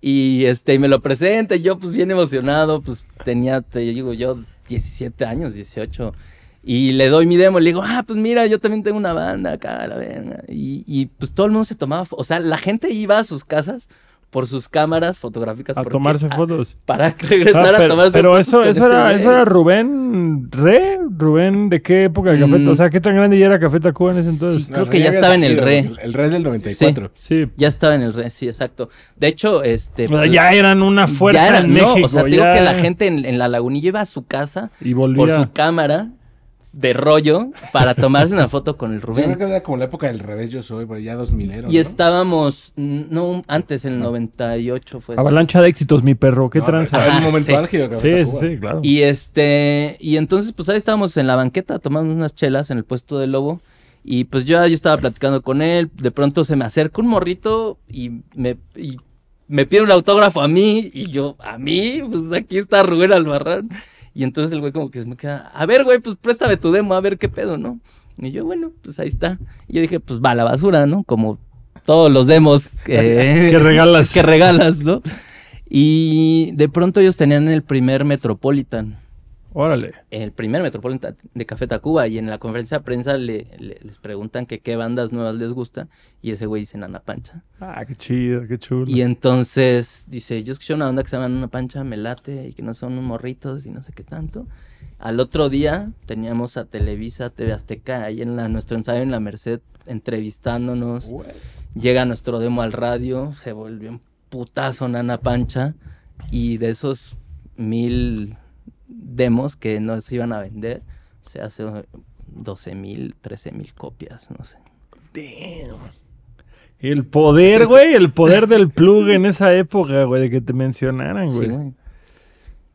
[SPEAKER 3] y este y me lo presenta y yo pues bien emocionado, pues tenía, te digo yo, 17 años, 18. Y le doy mi demo, le digo, ah, pues mira, yo también tengo una banda acá, la verga. Y, y, pues todo el mundo se tomaba, o sea, la gente iba a sus casas por sus cámaras fotográficas.
[SPEAKER 1] A
[SPEAKER 3] porque-
[SPEAKER 1] tomarse fotos.
[SPEAKER 3] Para regresar
[SPEAKER 1] Ah,
[SPEAKER 3] a
[SPEAKER 1] pero,
[SPEAKER 3] tomarse
[SPEAKER 1] pero
[SPEAKER 3] fotos
[SPEAKER 1] eso,
[SPEAKER 3] con
[SPEAKER 1] eso
[SPEAKER 3] ese
[SPEAKER 1] era, eso era Rubén Re, Rubén, ¿de qué época de Café?
[SPEAKER 3] Mm.
[SPEAKER 1] O sea, ¿qué tan grande ya era Café Tacuba en ese entonces?
[SPEAKER 3] Sí. Creo
[SPEAKER 2] No,
[SPEAKER 3] que ya estaba en el re.
[SPEAKER 2] El, el re es del 94.
[SPEAKER 1] Sí.
[SPEAKER 3] Ya estaba en el re, sí, exacto. De hecho, este.
[SPEAKER 1] O sea,
[SPEAKER 3] pues,
[SPEAKER 1] ya eran una fuerza
[SPEAKER 3] ya era-
[SPEAKER 1] en
[SPEAKER 3] no,
[SPEAKER 1] México.
[SPEAKER 3] o sea, digo
[SPEAKER 1] ya-
[SPEAKER 3] que la gente en, en la lagunilla iba a su casa
[SPEAKER 1] Y
[SPEAKER 3] por
[SPEAKER 1] volvía.
[SPEAKER 3] su cámara de rollo para tomarse una foto con el
[SPEAKER 2] Yo creo
[SPEAKER 3] Rubén.
[SPEAKER 2] que era como la época del revés yo soy, pero ya 2000 ero,
[SPEAKER 3] Y estábamos, mm, no, antes, en el 98 fue. eso.
[SPEAKER 1] Avalancha de éxitos, mi perro. ¿Qué
[SPEAKER 2] No,
[SPEAKER 1] tranza?
[SPEAKER 2] Un
[SPEAKER 3] Ajá,
[SPEAKER 2] momento
[SPEAKER 3] sí.
[SPEAKER 2] álgido. que
[SPEAKER 1] Sí,
[SPEAKER 2] Cuba.
[SPEAKER 1] sí, claro.
[SPEAKER 3] Y este, y entonces pues ahí estábamos en la banqueta tomando unas chelas en el puesto del lobo. Y pues yo, yo estaba platicando con él, de pronto se me acerca un morrito y me, y me pide un autógrafo a mí y yo, a mí, pues aquí está Rubén Albarrán. Y entonces el güey como que se me queda, a ver güey, pues préstame tu demo, a ver qué pedo, ¿no? Y yo, bueno, pues ahí está. Y yo dije, pues va a la basura, ¿no? Como todos los demos que,
[SPEAKER 1] Que regalas.
[SPEAKER 3] que regalas, ¿no? Y de pronto ellos tenían el primer Metropolitan
[SPEAKER 1] Órale.
[SPEAKER 3] el primer Metropolitan de Café Tacuba y en la conferencia de prensa le- le- les preguntan que qué bandas nuevas les gusta y ese güey dice Nana Pancha.
[SPEAKER 1] Ah, qué chido, qué chulo.
[SPEAKER 3] Y entonces dice, yo escuché una banda que se llama Nana Pancha, me late y que no son morritos y no sé qué tanto. Al otro día teníamos a Televisa, TV Azteca, ahí en la, nuestro ensayo en la Merced entrevistándonos. Llega nuestro demo al radio, se volvió un putazo Nana Pancha y de esos mil demos que no se iban a vender, se hace 12 mil, 13 mil copias, no sé.
[SPEAKER 1] El poder, güey, el poder del plug en esa época, güey, de que te mencionaran,
[SPEAKER 3] Sí,
[SPEAKER 1] güey.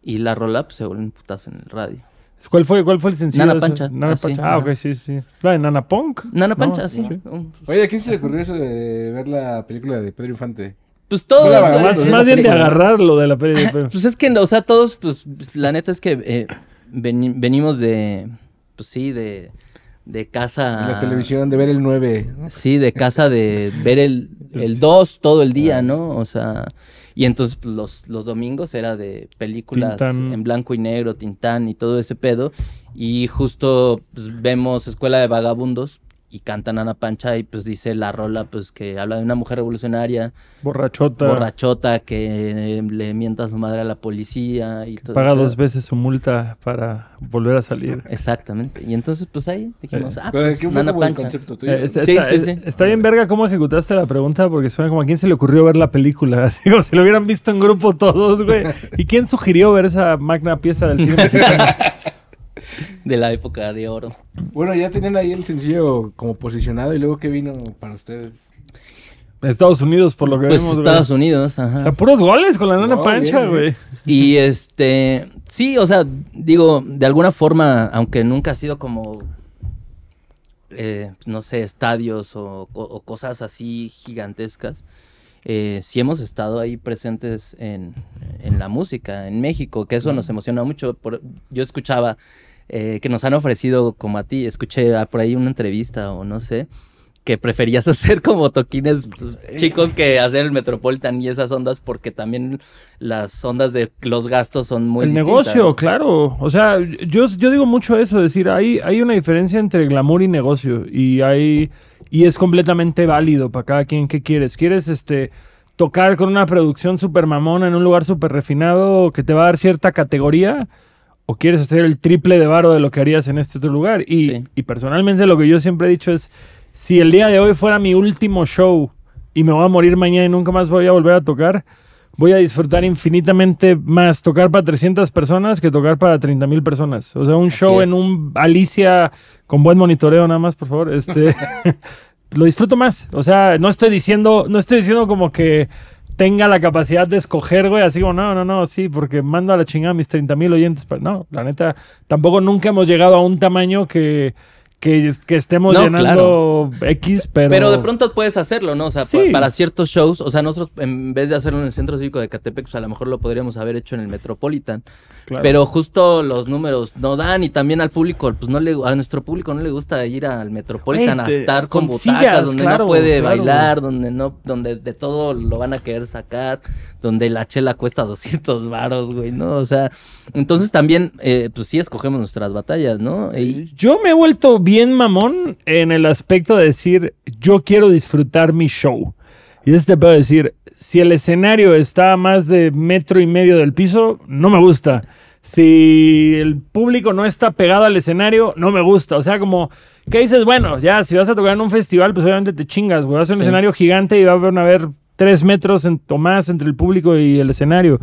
[SPEAKER 3] Y la rola pues, se volvió un putazo en el radio.
[SPEAKER 1] ¿Cuál fue, ¿Cuál fue el sencillo?
[SPEAKER 3] Nana? Pancha.
[SPEAKER 1] Nana
[SPEAKER 3] Ah, sí,
[SPEAKER 1] Pancha. Ah, ok, sí, sí. ¿Es la de Nana Punk?
[SPEAKER 3] Nana
[SPEAKER 1] No,
[SPEAKER 3] Pancha, sí.
[SPEAKER 1] sí.
[SPEAKER 2] Oye, ¿a quién se le ocurrió eso de ver la película de Pedro Infante?
[SPEAKER 3] Pues todos. Eh,
[SPEAKER 1] Más, bien
[SPEAKER 2] sí.
[SPEAKER 1] de agarrar lo de la peli de Pedro.
[SPEAKER 3] Pues es que, o sea, todos, pues, la neta es que eh, veni- venimos de, pues sí, de, de casa...
[SPEAKER 2] La televisión, de ver el 9.
[SPEAKER 3] Sí, de casa de ver el, el 2 todo el día, ¿no? O sea, y entonces pues, los, los domingos era de películas
[SPEAKER 1] Tintán.
[SPEAKER 3] en blanco y negro, Tintán y todo ese pedo. Y justo pues, vemos Escuela de Vagabundos y cantan Ana Pancha y pues dice la rola pues que habla de una mujer revolucionaria,
[SPEAKER 1] Borrachota.
[SPEAKER 3] borrachota, que eh, le mienta a su madre a la policía y todo.
[SPEAKER 1] Paga dos veces su multa para volver a salir.
[SPEAKER 3] Exactamente. Y entonces pues ahí dijimos,
[SPEAKER 1] Eh,
[SPEAKER 3] ah, pues,
[SPEAKER 2] ¿qué el
[SPEAKER 3] Pancha.
[SPEAKER 2] concepto tuyo?
[SPEAKER 1] Eh, está,
[SPEAKER 3] Sí,
[SPEAKER 1] está-
[SPEAKER 3] sí,
[SPEAKER 1] es-
[SPEAKER 3] sí.
[SPEAKER 1] está bien verga cómo ejecutaste la pregunta porque suena como a quién se le ocurrió ver la película. Así como si lo hubieran visto en grupo todos, güey. ¿Y quién sugirió ver esa magna pieza del cine mexicano?
[SPEAKER 3] De la época de oro.
[SPEAKER 2] Bueno, ya tenían ahí el sencillo como posicionado y luego qué vino para ustedes.
[SPEAKER 1] Estados Unidos, por lo que
[SPEAKER 3] Pues
[SPEAKER 1] vemos. güey.
[SPEAKER 3] Estados Unidos, ajá.
[SPEAKER 1] O sea, puros goles con la nana
[SPEAKER 2] No,
[SPEAKER 1] pancha,
[SPEAKER 2] bien,
[SPEAKER 1] güey.
[SPEAKER 3] Y este, sí, o sea, digo, de alguna forma, aunque nunca ha sido como, eh, no sé, estadios o, o- o cosas así gigantescas, eh, sí hemos estado ahí presentes en, en la música, en México, que eso nos emociona mucho. Por- yo escuchaba eh, que nos han ofrecido, como a ti, escuché ah, por ahí una entrevista o no sé, que preferías hacer como toquines pues, chicos que hacer el Metropolitan y esas ondas porque también las ondas de los gastos son muy
[SPEAKER 1] el
[SPEAKER 3] distintas,
[SPEAKER 1] negocio,
[SPEAKER 3] ¿no?
[SPEAKER 1] claro. O sea, yo, yo digo mucho eso, decir, hay, hay una diferencia entre glamour y negocio. Y hay. Y es completamente válido para cada quien que quieres. ¿Quieres este tocar con una producción super mamona en un lugar súper refinado que te va a dar cierta categoría? ¿O quieres hacer el triple de varo de lo que harías en este otro lugar? Y,
[SPEAKER 3] Sí.
[SPEAKER 1] y personalmente lo que yo siempre he dicho es, si el día de hoy fuera mi último show y me voy a morir mañana y nunca más voy a volver a tocar, voy a disfrutar infinitamente más tocar para 300 personas que tocar para 30 mil personas. O sea, un
[SPEAKER 3] Así
[SPEAKER 1] show
[SPEAKER 3] es.
[SPEAKER 1] en un Alicia con buen monitoreo nada más, por favor. Este, lo disfruto más. O sea, no estoy diciendo, no estoy diciendo como que tenga la capacidad de escoger, güey, así como, no, no, no, sí, porque mando a la chingada a mis 30 mil oyentes. Pero no, la neta, tampoco nunca hemos llegado a un tamaño que, que, que estemos
[SPEAKER 3] No,
[SPEAKER 1] llenando X, pero...
[SPEAKER 3] Pero de pronto puedes hacerlo, ¿no? O sea,
[SPEAKER 1] Sí.
[SPEAKER 3] pa- para ciertos shows, o sea, nosotros en vez de hacerlo en el Centro Cívico de Catepec, pues a lo mejor lo podríamos haber hecho en el Metropolitan.
[SPEAKER 1] Claro.
[SPEAKER 3] Pero justo los números no dan y también al público, pues no le, a nuestro público no le gusta ir al Metropolitan a estar con,
[SPEAKER 1] con
[SPEAKER 3] butacas,
[SPEAKER 1] sillas,
[SPEAKER 3] donde
[SPEAKER 1] claro,
[SPEAKER 3] no puede
[SPEAKER 1] claro.
[SPEAKER 3] bailar, donde no, donde de todo lo van a querer sacar, donde la chela cuesta 200 varos, güey, ¿no? O sea, entonces también, eh, pues sí escogemos nuestras batallas, ¿no? Y,
[SPEAKER 1] Yo me he vuelto bien mamón en el aspecto de decir, yo quiero disfrutar mi show. Y eso te puedo decir, si el escenario está a más de metro y medio del piso, no me gusta. Si el público no está pegado al escenario, no me gusta. O sea, como que dices, bueno, ya, si vas a tocar en un festival, pues obviamente te chingas, güey. Vas a un
[SPEAKER 3] Sí.
[SPEAKER 1] escenario gigante y va a haber, a haber tres metros en- o más entre el público y el escenario.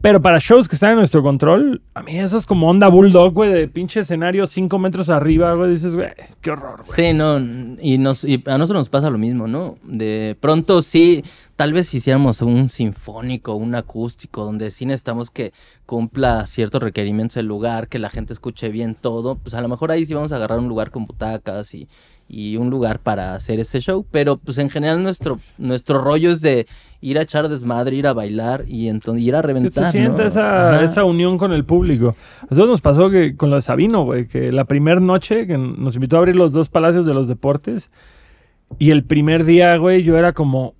[SPEAKER 1] Pero para shows que están en nuestro control, a mí eso es como onda bulldog, güey, de pinche escenario cinco metros arriba, güey. Dices, güey, qué horror, güey.
[SPEAKER 3] Sí, no, y, nos, y a nosotros nos pasa lo mismo, ¿no? De pronto sí, tal vez si hiciéramos un sinfónico, un acústico, donde sí necesitamos que cumpla ciertos requerimientos el lugar, que la gente escuche bien todo, pues a lo mejor ahí sí vamos a agarrar un lugar con butacas y, y un lugar para hacer ese show, pero pues en general nuestro, nuestro rollo es de ir a echar desmadre, ir a bailar y entonces ir a reventar,
[SPEAKER 1] se sienta
[SPEAKER 3] ¿no?
[SPEAKER 1] esa, esa unión con el público. A nosotros nos pasó que con lo de Sabino, güey, que la primera noche que nos invitó a abrir los dos palacios de los deportes y el primer día, güey, yo era como,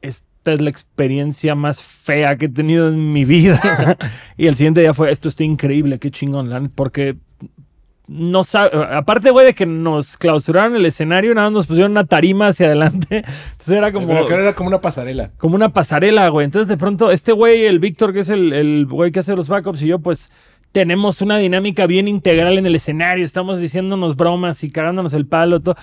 [SPEAKER 1] esta es la experiencia más fea que he tenido en mi vida. y el siguiente día fue, esto está increíble, qué chingón, la neta", porque no sabe, aparte, güey, de que nos clausuraron el escenario, nada más nos pusieron una tarima hacia adelante. Entonces era como
[SPEAKER 2] Pero era como una pasarela.
[SPEAKER 1] como una pasarela, güey. Entonces, de pronto, este güey, el Víctor, que es el, el güey que hace los backups, y yo, pues, tenemos una dinámica bien integral en el escenario. Estamos diciéndonos bromas y cagándonos el palo. Todo.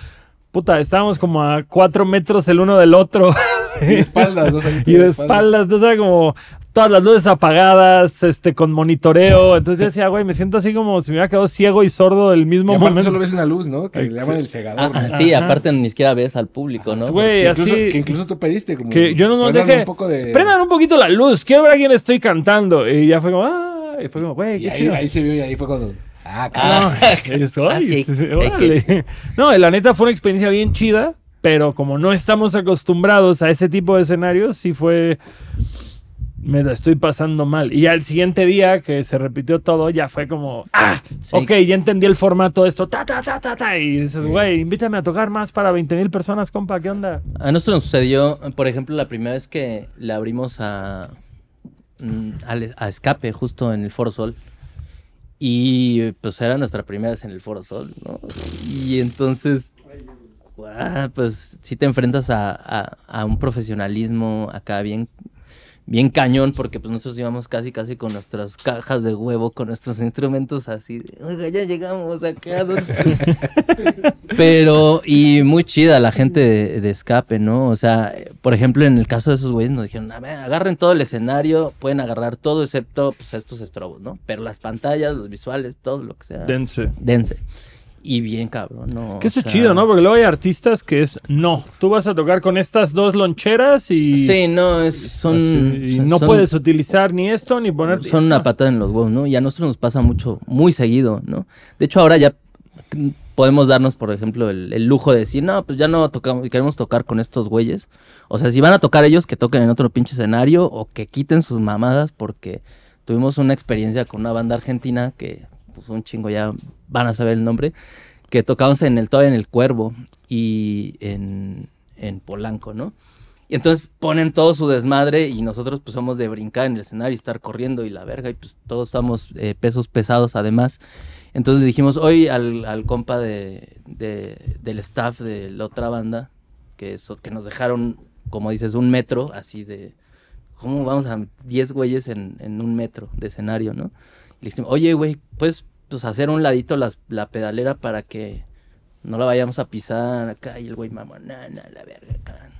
[SPEAKER 1] Puta, estábamos como a cuatro metros el uno del otro.
[SPEAKER 2] Y de espaldas, ahí
[SPEAKER 1] y de espaldas, entonces era como todas las luces apagadas, este, con monitoreo. Entonces yo decía, güey, me siento así como si me hubiera quedado ciego y sordo el
[SPEAKER 2] Y
[SPEAKER 1] mismo
[SPEAKER 2] aparte
[SPEAKER 1] momento.
[SPEAKER 2] solo ves una luz, ¿no? Que
[SPEAKER 1] Ay,
[SPEAKER 2] le llaman
[SPEAKER 1] sí.
[SPEAKER 2] el segador.
[SPEAKER 3] Ah,
[SPEAKER 2] ¿no?
[SPEAKER 3] ah, sí,
[SPEAKER 1] Ajá.
[SPEAKER 3] aparte ni siquiera ves al público, ¿no?
[SPEAKER 1] Güey,
[SPEAKER 2] que, incluso,
[SPEAKER 1] así-
[SPEAKER 2] que incluso tú pediste como...
[SPEAKER 1] Que yo no nos deje.
[SPEAKER 2] un poco de...
[SPEAKER 1] Prendan un poquito la luz, quiero ver a quién estoy cantando. Y ya fue como, ah, y fue como, güey,
[SPEAKER 2] Y
[SPEAKER 1] qué
[SPEAKER 2] ahí,
[SPEAKER 1] chido.
[SPEAKER 2] ahí se vio y ahí fue cuando... Ah,
[SPEAKER 3] Ah.
[SPEAKER 1] No, y ay,
[SPEAKER 3] Ah, sí,
[SPEAKER 1] este,
[SPEAKER 3] sí,
[SPEAKER 1] órale. No, la neta fue una experiencia bien chida, pero como no estamos acostumbrados a ese tipo de escenarios, sí fue. me la estoy pasando mal. Y al siguiente día que se repitió todo, ya fue como, ah,
[SPEAKER 3] Sí.
[SPEAKER 1] ok, ya entendí el formato de esto, ta, ta, ta, ta, ta. Y dices, güey, invítame a tocar más para 20 mil personas, compa, ¿qué onda?
[SPEAKER 3] A nosotros nos sucedió, por ejemplo, la primera vez que le abrimos a, mm, al- a Escape, justo en el Foro Sol. Y pues era nuestra primera vez en el Foro Sol, ¿no? Y entonces, ah, pues sí te enfrentas a, a- a un profesionalismo acá bien, bien cañón, porque pues nosotros íbamos casi, casi con nuestras cajas de huevo, con nuestros instrumentos así, oiga, ya llegamos acá. ¿dónde-?" Pero, y muy chida la gente de, de escape, ¿no? O sea, por ejemplo, en el caso de esos güeyes nos dijeron, a ver, agarren todo el escenario, pueden agarrar todo excepto pues, estos estrobos, ¿no? Pero las pantallas, los visuales, todo lo que sea,
[SPEAKER 1] Dense.
[SPEAKER 3] dense. Y bien cabrón, ¿no?
[SPEAKER 1] Que eso es
[SPEAKER 3] sea,
[SPEAKER 1] chido, ¿no? Porque luego hay artistas que es, no, tú vas a tocar con estas dos loncheras y...
[SPEAKER 3] Sí, no, es, son...
[SPEAKER 1] así, y
[SPEAKER 3] son-
[SPEAKER 1] no
[SPEAKER 3] son-
[SPEAKER 1] puedes utilizar ni esto ni poner...
[SPEAKER 3] Son una patada en los huevos, ¿no? Y a nosotros nos pasa mucho, muy seguido, ¿no? De hecho, ahora ya podemos darnos, por ejemplo, el, el lujo de decir, no, pues ya no tocamos, queremos tocar con estos güeyes. O sea, si van a tocar ellos, que toquen en otro pinche escenario o que quiten sus mamadas, porque tuvimos una experiencia con una banda argentina que, pues un chingo ya van a saber el nombre, que tocamos en el todavía en el Cuervo y en, en Polanco, ¿no? Y entonces ponen todo su desmadre y nosotros pues somos de brincar en el escenario y estar corriendo y la verga y pues todos estamos eh, pesos pesados además. Entonces dijimos hoy al, compa de, de- del staff de la otra banda que, eso, que nos dejaron, como dices, un metro así de... ¿Cómo vamos a 10 güeyes en, en un metro de escenario, no? Y le dijimos, oye, güey, pues, pues hacer un ladito las- la pedalera para que no la vayamos a pisar acá. Y el güey, mamón, no, no, la verga acá.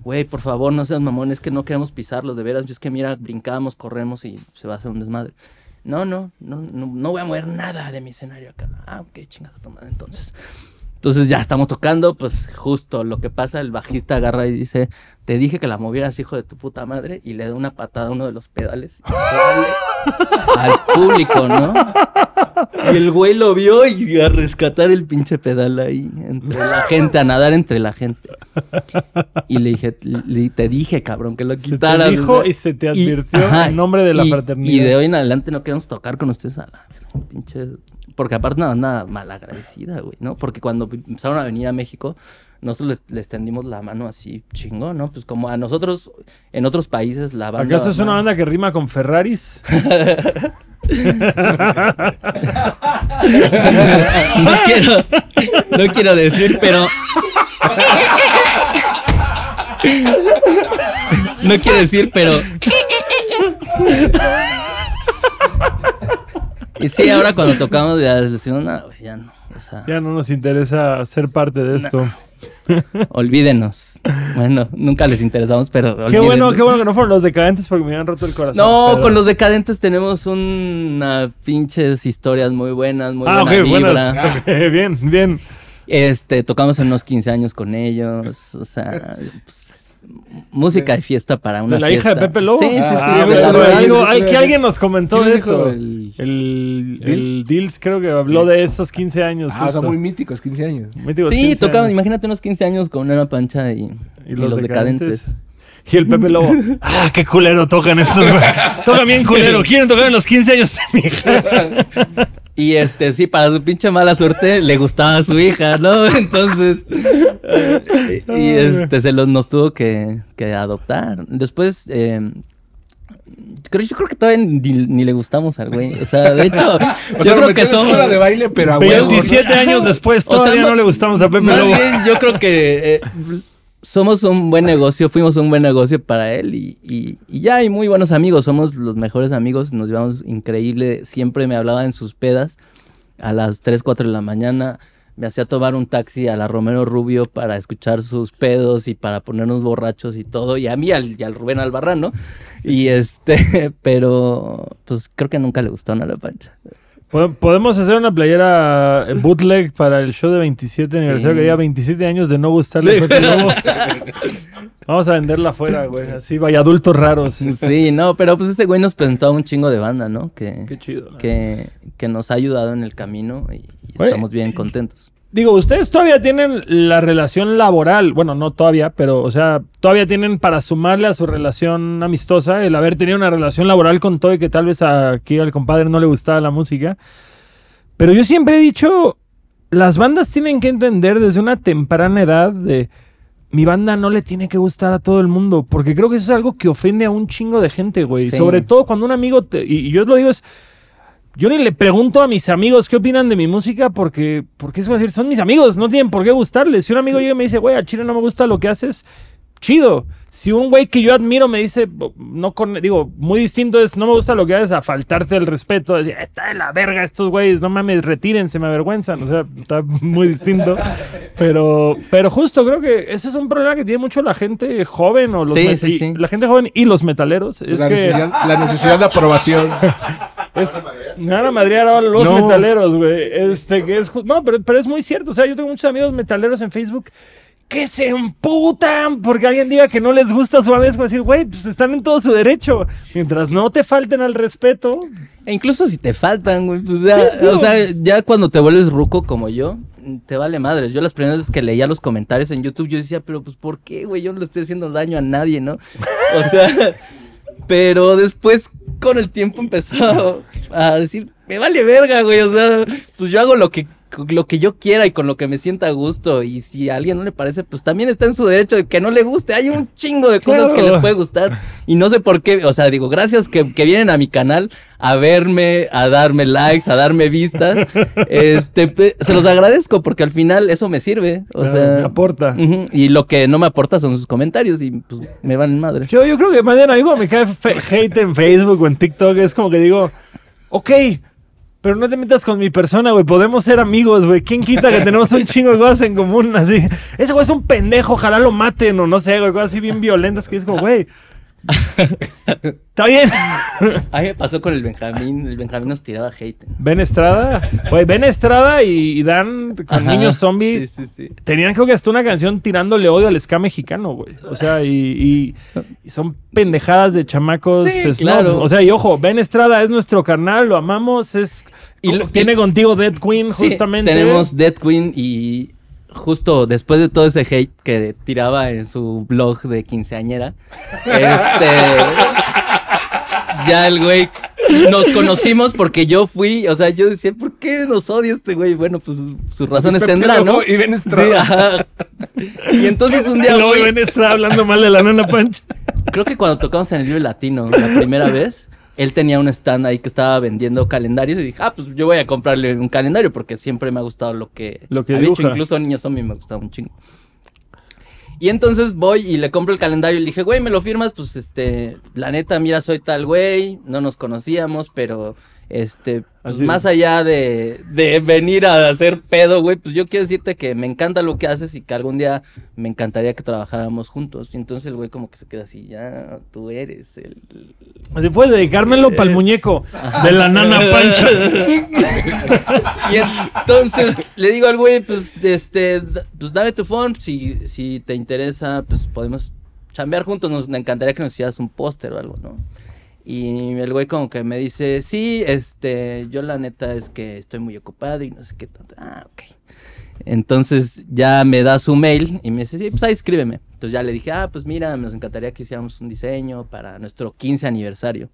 [SPEAKER 3] Güey, por favor, no seas mamón, es que no queremos pisarlos, de veras. Es que mira, brincamos, corremos y se va a hacer un desmadre. No, no, no, no, no voy a mover nada de mi escenario acá. Ah, ok, chingas a tomar entonces. Entonces ya estamos tocando, pues justo lo que pasa, el bajista agarra y dice, te dije que la movieras, hijo de tu puta madre, y le da una patada a uno de los pedales y sale al público, ¿no? Y el güey lo vio y a rescatar el pinche pedal ahí, entre la gente, a nadar entre la gente. Y le dije, le- te dije, cabrón, que lo
[SPEAKER 1] Se te
[SPEAKER 3] quitaras.
[SPEAKER 1] dijo
[SPEAKER 3] güey.
[SPEAKER 1] y se te advirtió en nombre de la
[SPEAKER 3] y-
[SPEAKER 1] fraternidad.
[SPEAKER 3] Y de hoy en adelante no queremos tocar con ustedes a la pinche. Porque aparte una banda malagradecida, güey, ¿no? Porque cuando empezaron a venir a México, nosotros les, les tendimos la mano así chingón, ¿no? Pues como a nosotros, en otros países, la banda.
[SPEAKER 1] ¿Acaso es una banda que rima con Ferraris?
[SPEAKER 3] no quiero, no quiero decir, pero. No quiero decir, pero. Y sí, ahora cuando tocamos ya decimos, no, güey, ya no. O sea,
[SPEAKER 1] Ya no nos interesa ser parte de esto.
[SPEAKER 3] olvídenos. Bueno, nunca les interesamos, pero.
[SPEAKER 1] Qué bueno,
[SPEAKER 3] olvídenos.
[SPEAKER 1] qué bueno que no fueron los decadentes porque me habían roto el corazón.
[SPEAKER 3] No,
[SPEAKER 1] pero-
[SPEAKER 3] con los decadentes tenemos una pinches historias muy buenas, muy
[SPEAKER 1] Ah,
[SPEAKER 3] buena vibra.
[SPEAKER 1] buenas. Ok, bien, bien.
[SPEAKER 3] Este, tocamos en unos 15 años con ellos, o sea, pues, música de fiesta para una
[SPEAKER 1] ¿De la
[SPEAKER 3] fiesta.
[SPEAKER 1] hija de Pepe Lobo?
[SPEAKER 3] Sí, sí, sí.
[SPEAKER 1] Ah,
[SPEAKER 3] la-
[SPEAKER 2] acuerdo de
[SPEAKER 1] algo, al- que alguien nos comentó eso.
[SPEAKER 2] El-
[SPEAKER 1] El,
[SPEAKER 2] ¿Dils?
[SPEAKER 1] el Dils creo que habló de esos 15 años.
[SPEAKER 2] Ah, o sea,
[SPEAKER 1] justo.
[SPEAKER 2] muy míticos, 15 años.
[SPEAKER 1] Míticos
[SPEAKER 3] Sí,
[SPEAKER 1] 15
[SPEAKER 3] tocamos,
[SPEAKER 1] años.
[SPEAKER 3] imagínate unos 15 años con una pancha y, y los, decadentes.
[SPEAKER 1] Y el Pepe Lobo. ¡Ah, qué culero tocan estos, güey! Tocan bien culero. Quieren tocar en los 15 años de mi hija.
[SPEAKER 3] Y este, sí, para su pinche mala suerte, le gustaba a su hija, ¿no? Entonces, eh, y este, se los nos tuvo que, que adoptar. Después, eh, creo, yo creo que todavía ni, ni le gustamos al güey. O sea, de hecho,
[SPEAKER 2] O
[SPEAKER 3] yo
[SPEAKER 2] sea,
[SPEAKER 3] creo que somos...
[SPEAKER 2] escuela de baile, pero a huevo. ¿no?
[SPEAKER 1] 27 años después,
[SPEAKER 3] O sea,
[SPEAKER 1] todavía no le gustamos a Pepe
[SPEAKER 3] Más
[SPEAKER 1] Lobo.
[SPEAKER 3] bien, yo creo que eh, somos un buen negocio, fuimos un buen negocio para él y, y- y ya hay muy buenos amigos, somos los mejores amigos, nos llevamos increíble, siempre me hablaba en sus pedas a las 3, 4 de la mañana, me hacía tomar un taxi a la Romero Rubio para escuchar sus pedos y para ponernos borrachos y todo, y a mí al- y al Rubén Albarrán, ¿no? Y este, pero pues creo que nunca le gustó a la pancha.
[SPEAKER 1] Po- Podemos hacer una playera bootleg para el show de 27
[SPEAKER 3] Sí.
[SPEAKER 1] aniversario que lleva 27 años de no gustarle a Pepe Lobo. Vamos a venderla afuera, güey. Así, vaya adultos raros.
[SPEAKER 3] Sí, no, pero pues ese güey nos presentó a un chingo de banda, ¿no? Que,
[SPEAKER 1] Qué chido.
[SPEAKER 3] que, que nos ha ayudado en el camino y, estamos bien contentos.
[SPEAKER 1] Digo, ustedes todavía tienen la relación laboral, bueno, no todavía, pero, o sea, todavía tienen para sumarle a su relación amistosa el haber tenido una relación laboral con todo y que tal vez aquí al compadre no le gustaba la música. Pero yo siempre he dicho, las bandas tienen que entender desde una temprana edad de mi banda no le tiene que gustar a todo el mundo, porque creo que eso es algo que ofende a un chingo de gente, güey.
[SPEAKER 3] Sí.
[SPEAKER 1] Sobre todo cuando un amigo, te- y y yo lo digo es, yo ni le pregunto a mis amigos qué opinan de mi música porque, porque es decir, son mis amigos, no tienen por qué gustarles. Si un amigo llega y me dice, güey, a Chile no me gusta lo que haces, chido. Si un güey que yo admiro me dice, no con, digo, muy distinto es, no me gusta lo que haces, a faltarte el respeto, a decir, está de la verga estos güeyes, no mames, retírense, me avergüenzan. O sea, está muy distinto. Pero, pero justo creo que ese es un problema que tiene mucho la gente joven o los
[SPEAKER 3] Sí, sí, sí.
[SPEAKER 1] la gente joven y los metaleros. Es
[SPEAKER 2] la,
[SPEAKER 1] que
[SPEAKER 2] necesidad, la necesidad de aprobación.
[SPEAKER 1] es, me van a madrear ahora los
[SPEAKER 2] No.
[SPEAKER 1] metaleros, güey. Este, que es No, pero, pero es muy cierto. O sea, yo tengo muchos amigos metaleros en Facebook que se emputan porque alguien diga que no les gusta su banda. Es como decir, güey, pues están en todo su derecho. Mientras no te falten al respeto.
[SPEAKER 3] E incluso si te faltan, güey. Pues ya,
[SPEAKER 1] Sí,
[SPEAKER 3] o sea, ya cuando te vuelves ruco como yo, te vale madres. Yo las primeras veces que leía los comentarios en YouTube, yo decía, pero pues ¿por qué, güey? Yo no le estoy haciendo daño a nadie, ¿no? O sea, pero después con el tiempo empezó a decir, me vale verga, güey. O sea, pues yo hago lo que lo que yo quiera y con lo que me sienta a gusto y si a alguien no le parece pues también está en su derecho de que no le guste. Hay un chingo de cosas que les puede gustar y no sé por qué o sea digo gracias que, que vienen a mi canal a verme a darme likes a darme vistas. Este se los agradezco porque al final eso me sirve o
[SPEAKER 1] Claro,
[SPEAKER 3] sea
[SPEAKER 1] me aporta.
[SPEAKER 3] y lo que no me aporta son sus comentarios y pues me van madre.
[SPEAKER 1] Yo, yo creo que más bien a mí cuando me cae hate en Facebook o en TikTok es como que digo, ok, pero no te metas con mi persona, güey. Podemos ser amigos, güey. ¿Quién quita que tenemos un chingo de cosas en común? Así, ese güey es un pendejo, ojalá lo maten o no sé, güey. Cosas así bien violentas que es como, güey. Está bien.
[SPEAKER 3] a mí me pasó con el Benjamín el Benjamín nos tiraba hate
[SPEAKER 1] Ben Estrada, güey, Ben Estrada y, Dan con
[SPEAKER 3] Ajá,
[SPEAKER 1] niños zombies.
[SPEAKER 3] sí sí sí
[SPEAKER 1] Tenían creo que hasta una canción tirándole odio al ska mexicano, güey. O sea, y, y- y son pendejadas de chamacos.
[SPEAKER 3] Claro.
[SPEAKER 1] O sea, y ojo, Ben Estrada es nuestro carnal, lo amamos, es...
[SPEAKER 3] Y lo-
[SPEAKER 1] tiene contigo Dead Queen,
[SPEAKER 3] Sí,
[SPEAKER 1] justamente.
[SPEAKER 3] Tenemos Dead Queen y justo después de todo ese hate que tiraba en su blog de quinceañera, este ya el güey nos conocimos porque yo fui, o sea, yo decía, ¿por qué nos odia este güey? Bueno, pues sus razones tendrá, ¿no?
[SPEAKER 2] Y Ben Estrada.
[SPEAKER 3] Y entonces un día voy,
[SPEAKER 1] Ben Estrada hablando mal de la nana Pancha.
[SPEAKER 3] creo que cuando tocamos en el Vive Latino la primera vez, él tenía un stand ahí que estaba vendiendo calendarios y dije, ah, pues yo voy a comprarle un calendario porque siempre me ha gustado lo que,
[SPEAKER 1] Lo que
[SPEAKER 3] había hecho,
[SPEAKER 1] dibuja.
[SPEAKER 3] incluso Niños Zombie me gustaba un chingo. Y entonces voy y le compro el calendario y le dije, güey, ¿me lo firmas? Pues, este, la neta, mira, soy tal güey, no nos conocíamos, pero, este, pues más allá de, de venir a hacer pedo, güey, pues yo quiero decirte que me encanta lo que haces y que algún día me encantaría que trabajáramos juntos. Y entonces el güey como que se queda así, ya, tú eres el...
[SPEAKER 1] Así puedes dedicármelo para el muñeco de la nana Pancha.
[SPEAKER 3] Y entonces le digo al güey, pues, este, pues dame tu phone, si, si te interesa, pues podemos chambear juntos, nos me encantaría que nos hicieras un póster o algo, ¿no? Y el güey como que me dice, sí, este, yo la neta es que estoy muy ocupado y no sé qué tanto. Ah, ok. Entonces ya me da su mail y me dice, sí, pues ahí escríbeme. Entonces ya le dije, ah, pues mira, nos encantaría que hiciéramos un diseño para nuestro 15 aniversario.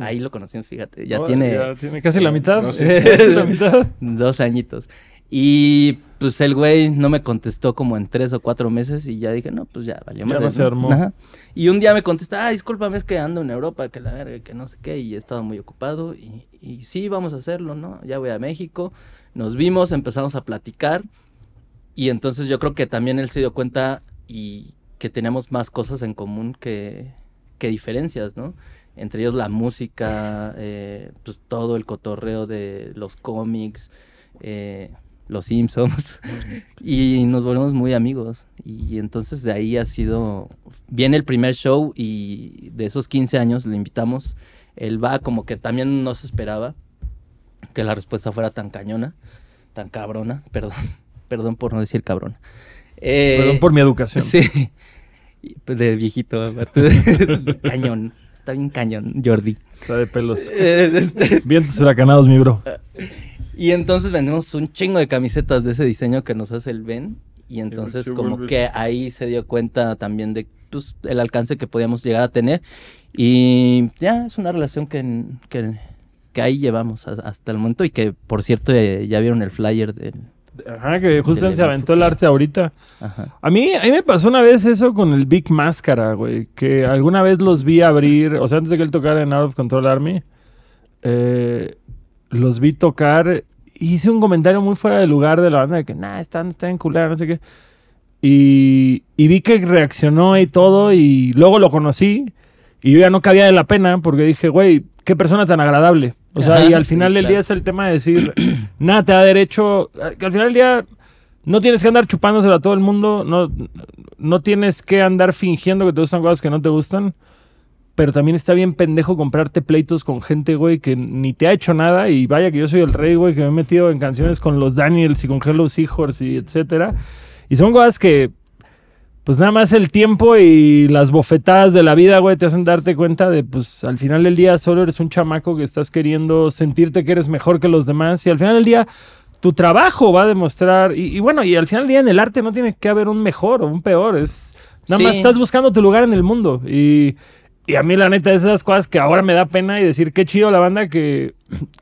[SPEAKER 3] Ahí lo conocimos, fíjate. Ya
[SPEAKER 1] Oh,
[SPEAKER 3] tiene...
[SPEAKER 1] ya tiene casi la mitad.
[SPEAKER 2] No
[SPEAKER 1] sé.
[SPEAKER 2] sé.
[SPEAKER 1] Casi la mitad.
[SPEAKER 3] Dos añitos. Y pues el güey no me contestó como en tres o cuatro meses y ya dije, no, pues ya valió
[SPEAKER 1] Ya no se armó.
[SPEAKER 3] Ajá. Y un día me contesta, ah, discúlpame, es que ando en Europa, que la verga, que no sé qué, y he estado muy ocupado. Y, y sí, vamos a hacerlo, ¿no? Ya voy a México. Nos vimos, empezamos a platicar. Y entonces yo creo que también él se dio cuenta y que tenemos más cosas en común que, que diferencias, ¿no? Entre ellos la música, eh, pues todo el cotorreo de los cómics, eh, los Simpsons, y nos volvemos muy amigos. Y entonces de ahí ha sido, viene el primer show y de esos 15 años le invitamos, él va como que también no se esperaba que la respuesta fuera tan cañona, tan cabrona, perdón, perdón por no decir cabrona. Eh,
[SPEAKER 1] Perdón por mi educación.
[SPEAKER 3] Sí. De viejito, aparte de cañón. Está bien cañón, Jordi.
[SPEAKER 1] Está de pelos.
[SPEAKER 3] Eh, este,
[SPEAKER 1] Vientos huracanados, mi bro.
[SPEAKER 3] Y entonces vendemos un chingo de camisetas de ese diseño que nos hace el Ben. Y entonces como que ahí se dio cuenta también de pues, el alcance que podíamos llegar a tener. Y ya es una relación que, que, que ahí llevamos a- hasta el momento. Y que, por cierto, eh, ya vieron el flyer del...
[SPEAKER 1] Ajá, que justo
[SPEAKER 3] Del
[SPEAKER 1] se aventó el arte ahorita.
[SPEAKER 3] Ajá.
[SPEAKER 1] A mí, a mí me pasó una vez eso con el Big Máscara, güey. Que alguna vez los vi abrir, o sea, antes de que él tocara en Out of Control Army, eh, los vi tocar. Hice un comentario muy fuera de lugar de la banda de que, nah, están, están en culera, no sé qué. Y, y vi que reaccionó y todo, y luego lo conocí. Y yo ya no cabía de la pena porque dije, güey, qué persona tan agradable. O sea,
[SPEAKER 3] Ajá,
[SPEAKER 1] y al
[SPEAKER 3] sí,
[SPEAKER 1] final del
[SPEAKER 3] claro.
[SPEAKER 1] día es el tema de decir, nada te da derecho. Que al final del día no tienes que andar chupándosela a todo el mundo. No, no tienes que andar fingiendo que te gustan cosas que no te gustan. Pero también está bien pendejo comprarte pleitos con gente, güey, que ni te ha hecho nada. Y vaya que yo soy el rey, güey, que me he metido en canciones con los Daniels y con Hello Seahorse y etcétera. Y son cosas que, pues nada más el tiempo y las bofetadas de la vida, güey, te hacen darte cuenta de, pues al final del día solo eres un chamaco que estás queriendo sentirte que eres mejor que los demás. Y al final del día tu trabajo va a demostrar, y, y bueno, y al final del día en el arte no tiene que haber un mejor o un peor, es nada
[SPEAKER 3] Sí.
[SPEAKER 1] más estás buscando tu lugar en el mundo. Y, y a mí la neta es esas cosas que ahora me da pena y decir qué chido la banda que,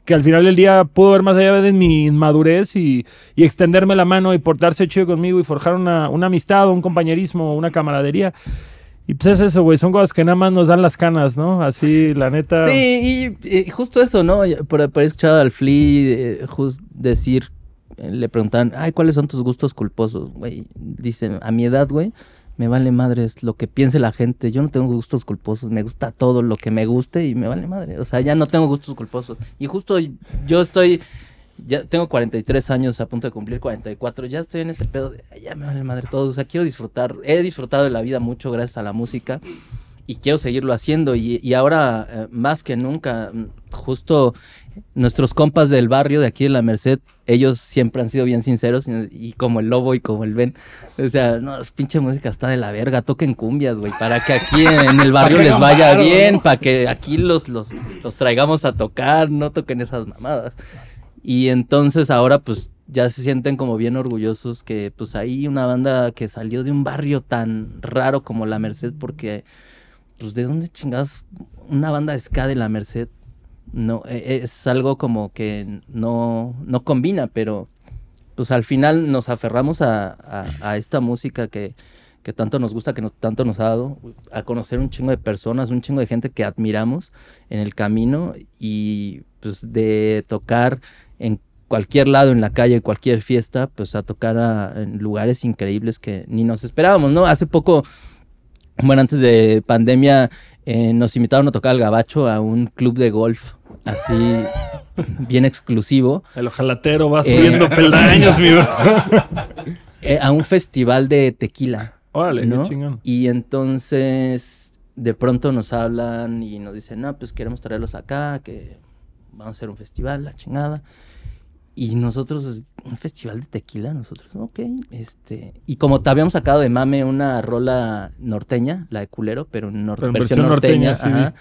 [SPEAKER 1] que al final del día pudo ver más allá de mi inmadurez y, y extenderme la mano y portarse chido conmigo y forjar una, una amistad, un compañerismo, una camaradería. Y pues es eso, güey, son cosas que nada más nos dan las canas, ¿no? Así, la neta.
[SPEAKER 3] Sí, y, justo eso, ¿no? Por, por escuchado al Flea eh, decir, le preguntaban, ay, ¿cuáles son tus gustos culposos? Güey, dicen, a mi edad, güey, me vale madres lo que piense la gente. Yo no tengo gustos culposos, me gusta todo lo que me guste y me vale madre. O sea, ya no tengo gustos culposos. Y justo yo estoy, ya tengo 43 años, a punto de cumplir 44, ya estoy en ese pedo de, "Ay, ya me vale madre todo. O sea, quiero disfrutar, he disfrutado de la vida mucho gracias a la música y quiero seguirlo haciendo. Y, y ahora, eh, más que nunca, mm, justo nuestros compas del barrio de aquí de la Merced, ellos siempre han sido bien sinceros y, y como el Lobo y como el Ben. O sea, no, es pinche música está de la verga, toquen cumbias, güey, para que aquí en, en el barrio les vaya bien,
[SPEAKER 2] ¿no?
[SPEAKER 3] para que aquí los, los, los traigamos a tocar, no toquen esas mamadas. Y entonces ahora pues ya se sienten como bien orgullosos que pues hay una banda que salió de un barrio tan raro como La Merced porque pues de dónde chingados una banda de ska de La Merced no e- es algo como que no no combina pero pues al final nos aferramos a, a- esta música que, que tanto nos gusta, que tanto nos ha dado, a conocer un chingo de personas, un chingo de gente que admiramos en el camino y pues de tocar en cualquier lado, en la calle, en cualquier fiesta, pues a tocar en lugares increíbles que ni nos esperábamos, ¿no? Hace poco, bueno, antes de pandemia, eh, nos invitaron a tocar al Gabacho a un club de golf, así bien exclusivo.
[SPEAKER 1] El ojalatero va
[SPEAKER 3] Eh.
[SPEAKER 1] subiendo peldaños, mi bro.
[SPEAKER 3] eh, a un festival de tequila.
[SPEAKER 1] Órale,
[SPEAKER 3] ¿no?
[SPEAKER 1] qué chingón.
[SPEAKER 3] Y entonces de pronto nos hablan y nos dicen, no, pues queremos traerlos acá, que vamos a hacer un festival, la chingada. Y nosotros, un festival de tequila, nosotros, ok, este... Y como te habíamos sacado de mame una rola norteña, la de culero, pero en nor-
[SPEAKER 1] Pero en
[SPEAKER 3] versión,
[SPEAKER 1] versión
[SPEAKER 3] norteña,
[SPEAKER 1] norteña, sí.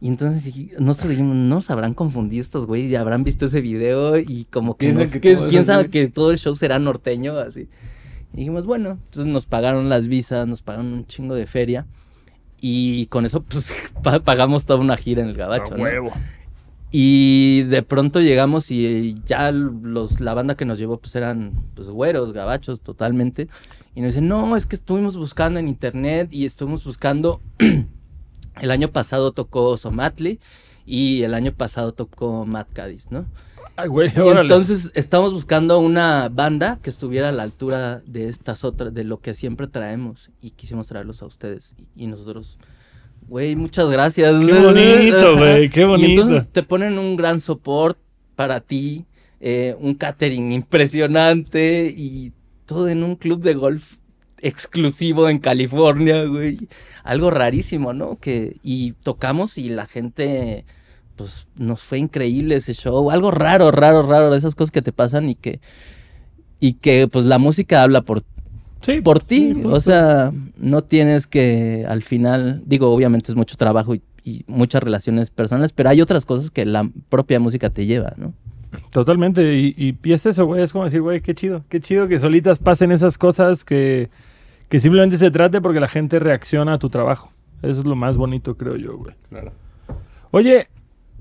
[SPEAKER 3] Y entonces nosotros dijimos, no se habrán confundido estos güeyes, ya habrán visto ese video y como que,
[SPEAKER 2] Piensan
[SPEAKER 3] nos-
[SPEAKER 2] que
[SPEAKER 3] que
[SPEAKER 2] todo es
[SPEAKER 3] piensan
[SPEAKER 2] así.
[SPEAKER 3] que todo el show será norteño, así. Y dijimos, bueno, entonces nos pagaron las visas, nos pagaron un chingo de feria. Y con eso, pues, pa- pagamos toda una gira en el gabacho,
[SPEAKER 1] A
[SPEAKER 3] ¿no? Y de pronto llegamos y ya los, la banda que nos llevó, pues, eran, pues, güeros, gabachos, totalmente. Y nos dicen, no, es que estuvimos buscando en internet y estuvimos buscando... el año pasado tocó Somatli y el año pasado tocó Matt Cadiz, ¿no?
[SPEAKER 1] Ay, güey,
[SPEAKER 3] Y entonces estamos buscando una banda que estuviera a la altura de estas otras, de lo que siempre traemos. Y quisimos traerlos a ustedes. Y, y nosotros, güey, muchas gracias.
[SPEAKER 1] Qué bonito, güey, qué
[SPEAKER 3] Y
[SPEAKER 1] bonito.
[SPEAKER 3] entonces te ponen un gran support para ti, eh, un catering impresionante y todo en un club de golf exclusivo en California, güey. Algo rarísimo, ¿no? Que, y tocamos y la gente, pues nos fue increíble ese show. Algo raro, raro, raro, de esas cosas que te pasan y que, y que pues la música habla por
[SPEAKER 1] Sí,
[SPEAKER 3] por ti.
[SPEAKER 1] sí,
[SPEAKER 3] o sea, no tienes que al final, digo, obviamente es mucho trabajo y, y muchas relaciones personales, pero hay otras cosas que la propia música te lleva, ¿no?
[SPEAKER 1] Totalmente. Y, y, y es eso, güey. Es como decir, güey, qué chido. Qué chido que solitas pasen esas cosas que, que simplemente se trate porque la gente reacciona a tu trabajo. Eso es lo más bonito, creo yo, güey.
[SPEAKER 2] Claro.
[SPEAKER 1] Oye,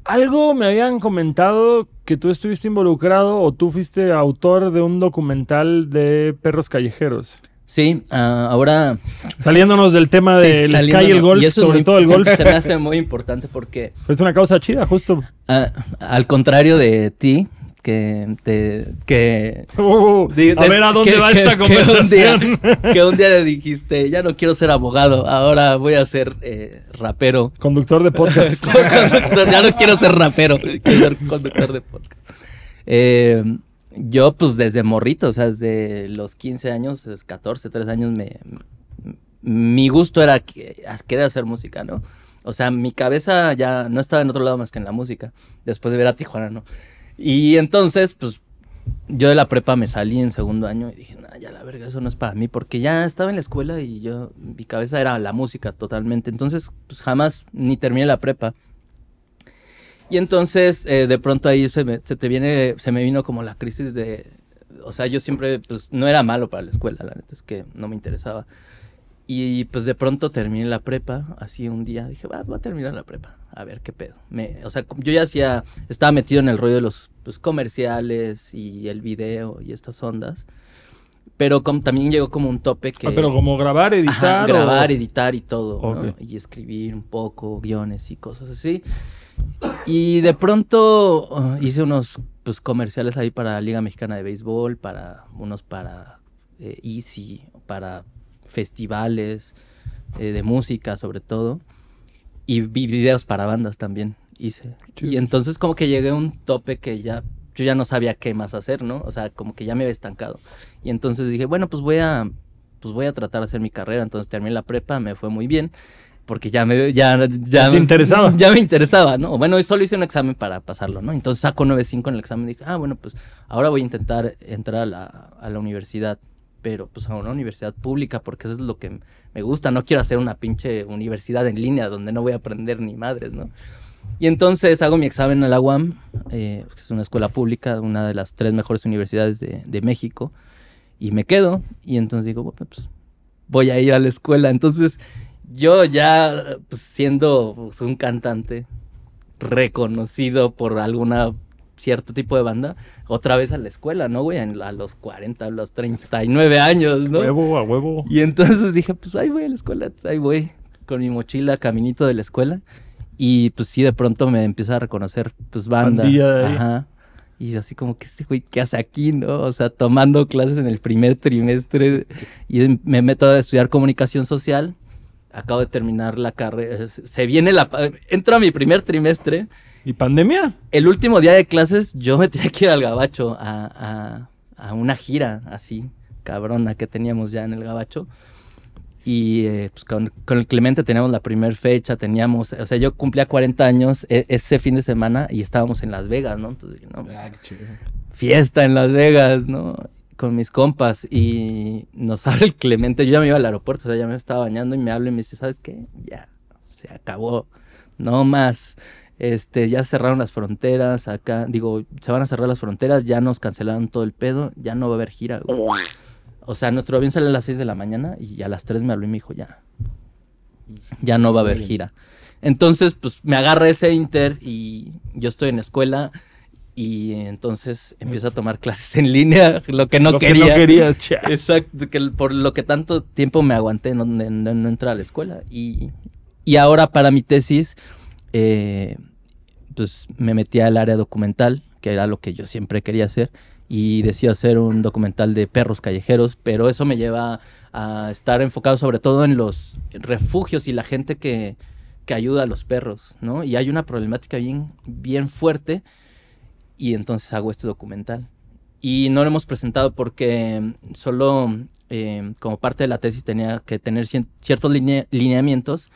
[SPEAKER 1] algo me habían comentado que tú estuviste involucrado o tú fuiste autor de un documental de perros callejeros.
[SPEAKER 3] Sí, ah, ahora
[SPEAKER 1] Saliéndonos del tema
[SPEAKER 3] Sí,
[SPEAKER 1] del Sky y el golf,
[SPEAKER 3] Y
[SPEAKER 1] sobre
[SPEAKER 3] muy-
[SPEAKER 1] todo el golf.
[SPEAKER 3] Se me hace muy importante porque,
[SPEAKER 1] Es una causa chida, justo.
[SPEAKER 3] ah, al contrario de ti, que te. Que,
[SPEAKER 1] Uh,
[SPEAKER 3] di-
[SPEAKER 1] a ver a dónde
[SPEAKER 3] que-
[SPEAKER 1] va
[SPEAKER 3] que-
[SPEAKER 1] esta
[SPEAKER 3] que un día-
[SPEAKER 1] conversación.
[SPEAKER 3] Que un día dijiste, ya no quiero ser abogado, ahora voy a ser eh, rapero.
[SPEAKER 1] Conductor de podcast.
[SPEAKER 3] Conductor, ya no quiero ser rapero, quiero ser conductor de podcast. Eh, yo, pues desde morrito, o sea, desde los 15 años, desde 14, 13 años, me, mi gusto era querer hacer música, ¿no? O sea, mi cabeza ya no estaba en otro lado más que en la música, después de ver a Tijuana, ¿no? Y entonces, pues, yo de la prepa me salí en segundo año y dije, nah, ya la verga, eso no es para mí, porque ya estaba en la escuela y yo, mi cabeza era la música totalmente. Entonces, pues jamás ni terminé la prepa. Y entonces, eh, de pronto ahí se me, se te viene, se me vino como la crisis de, o sea, yo siempre, pues, no era malo para la escuela, la neta, es que no me interesaba. Y pues de pronto terminé la prepa, así un día dije, va, voy a terminar la prepa, a ver qué pedo. Me, o sea, yo ya hacía, estaba metido en el rollo de los pues, comerciales y el video y estas ondas, pero como, también llegó como un tope que...
[SPEAKER 1] Ah, pero como grabar, editar.
[SPEAKER 3] Ajá,
[SPEAKER 1] o-
[SPEAKER 3] grabar, editar y todo, ¿no?
[SPEAKER 1] Ok.
[SPEAKER 3] Y escribir un poco, guiones y cosas así. Y de pronto uh, hice unos pues, comerciales ahí para Liga Mexicana de Béisbol, para unos para eh, Easy, para festivales eh, de música sobre todo. Y vi videos para bandas también hice. Y entonces como que llegué a un tope que ya yo ya no sabía qué más hacer, ¿no? O sea, como que ya me había estancado. Y entonces dije, bueno, pues voy a pues voy a tratar de hacer mi carrera. Entonces terminé la prepa, me fue muy bien. Porque ya me, ya, ya,
[SPEAKER 1] te interesaba.
[SPEAKER 3] Ya me interesaba, ¿no? Bueno, solo hice un examen para pasarlo, ¿no? Entonces saco 9.5 en el examen y dije, ah, bueno, pues ahora voy a intentar entrar a la, a la universidad. Pero pues a una universidad pública, porque eso es lo que me gusta. No quiero hacer una pinche universidad en línea donde no voy a aprender ni madres, ¿no? Y entonces hago mi examen a la UAM, eh, que es una escuela pública, una de las tres mejores universidades de, de México, y me quedo. Y entonces digo, bueno, pues voy a ir a la escuela. Entonces yo ya pues, siendo pues, un cantante reconocido por alguna cierto tipo de banda, otra vez a la escuela, ¿no, güey? A los 40, a los 39 años, ¿no?
[SPEAKER 1] Huevo a huevo.
[SPEAKER 3] Y entonces dije, pues ahí voy a la escuela, ahí voy con mi mochila, caminito de la escuela. Y pues sí, de pronto me empieza a reconocer, pues banda.
[SPEAKER 1] De ahí.
[SPEAKER 3] Ajá. Y así como que este güey, ¿qué hace aquí, no? O sea, tomando clases en el primer trimestre. Y me meto a estudiar comunicación social. Acabo de terminar la carrera. Se viene la... Entro a mi primer trimestre.
[SPEAKER 1] ¿Y pandemia?
[SPEAKER 3] El último día de clases yo me tenía que ir al gabacho a, a- a una gira así, cabrona, que teníamos ya en el gabacho. Y eh, pues con, con el Clemente teníamos la primera fecha, teníamos, o sea, yo cumplía 40 años e- ese fin de semana y estábamos en Las Vegas, ¿no? Entonces, no,
[SPEAKER 2] Ah,
[SPEAKER 3] fiesta en Las Vegas, ¿no? Con mis compas y nos habla el Clemente, yo ya me iba al aeropuerto, o sea, ya me estaba bañando y me habla y me dice, ¿sabes qué? Ya, se acabó, no más. Este, ya cerraron las fronteras acá, digo, se van a cerrar las fronteras, ya nos cancelaron todo el pedo, ya no va a haber gira. güey". O sea, nuestro avión sale a las 6 de la mañana y a las 3 me habló y me dijo, ya, ya no va a haber gira. Entonces, pues me agarra ese inter y yo estoy en escuela y entonces empiezo a tomar clases en línea, lo que no
[SPEAKER 1] Lo
[SPEAKER 3] quería.
[SPEAKER 1] que no querías, cha.
[SPEAKER 3] Exacto, que por lo que tanto tiempo me aguanté no- no entrar a la escuela. Y, y ahora para mi tesis, eh, pues me metí al área documental, que era lo que yo siempre quería hacer, y decido hacer un documental de perros callejeros, pero eso me lleva a estar enfocado sobre todo en los refugios y la gente que, que ayuda a los perros, ¿no? Y hay una problemática bien, bien fuerte y entonces hago este documental. Y no lo hemos presentado porque solo eh, como parte de la tesis tenía que tener ciertos linea- lineamientos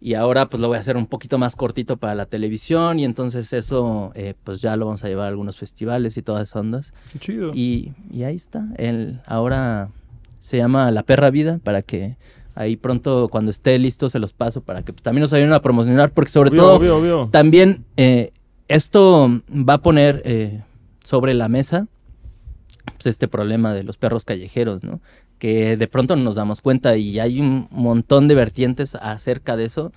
[SPEAKER 3] y ahora pues lo voy a hacer un poquito más cortito para la televisión y entonces eso eh, pues ya lo vamos a llevar a algunos festivales y todas esas ondas.
[SPEAKER 1] Qué chido.
[SPEAKER 3] Y, y ahí está. El, ahora se llama La Perra Vida para que ahí pronto cuando esté listo se los paso para que pues, también nos ayuden a promocionar porque sobre
[SPEAKER 1] Obvio,
[SPEAKER 3] todo
[SPEAKER 1] obvio, obvio.
[SPEAKER 3] también eh, esto va a poner eh, sobre la mesa pues, este problema de los perros callejeros, ¿no? Que de pronto nos damos cuenta y hay un montón de vertientes acerca de eso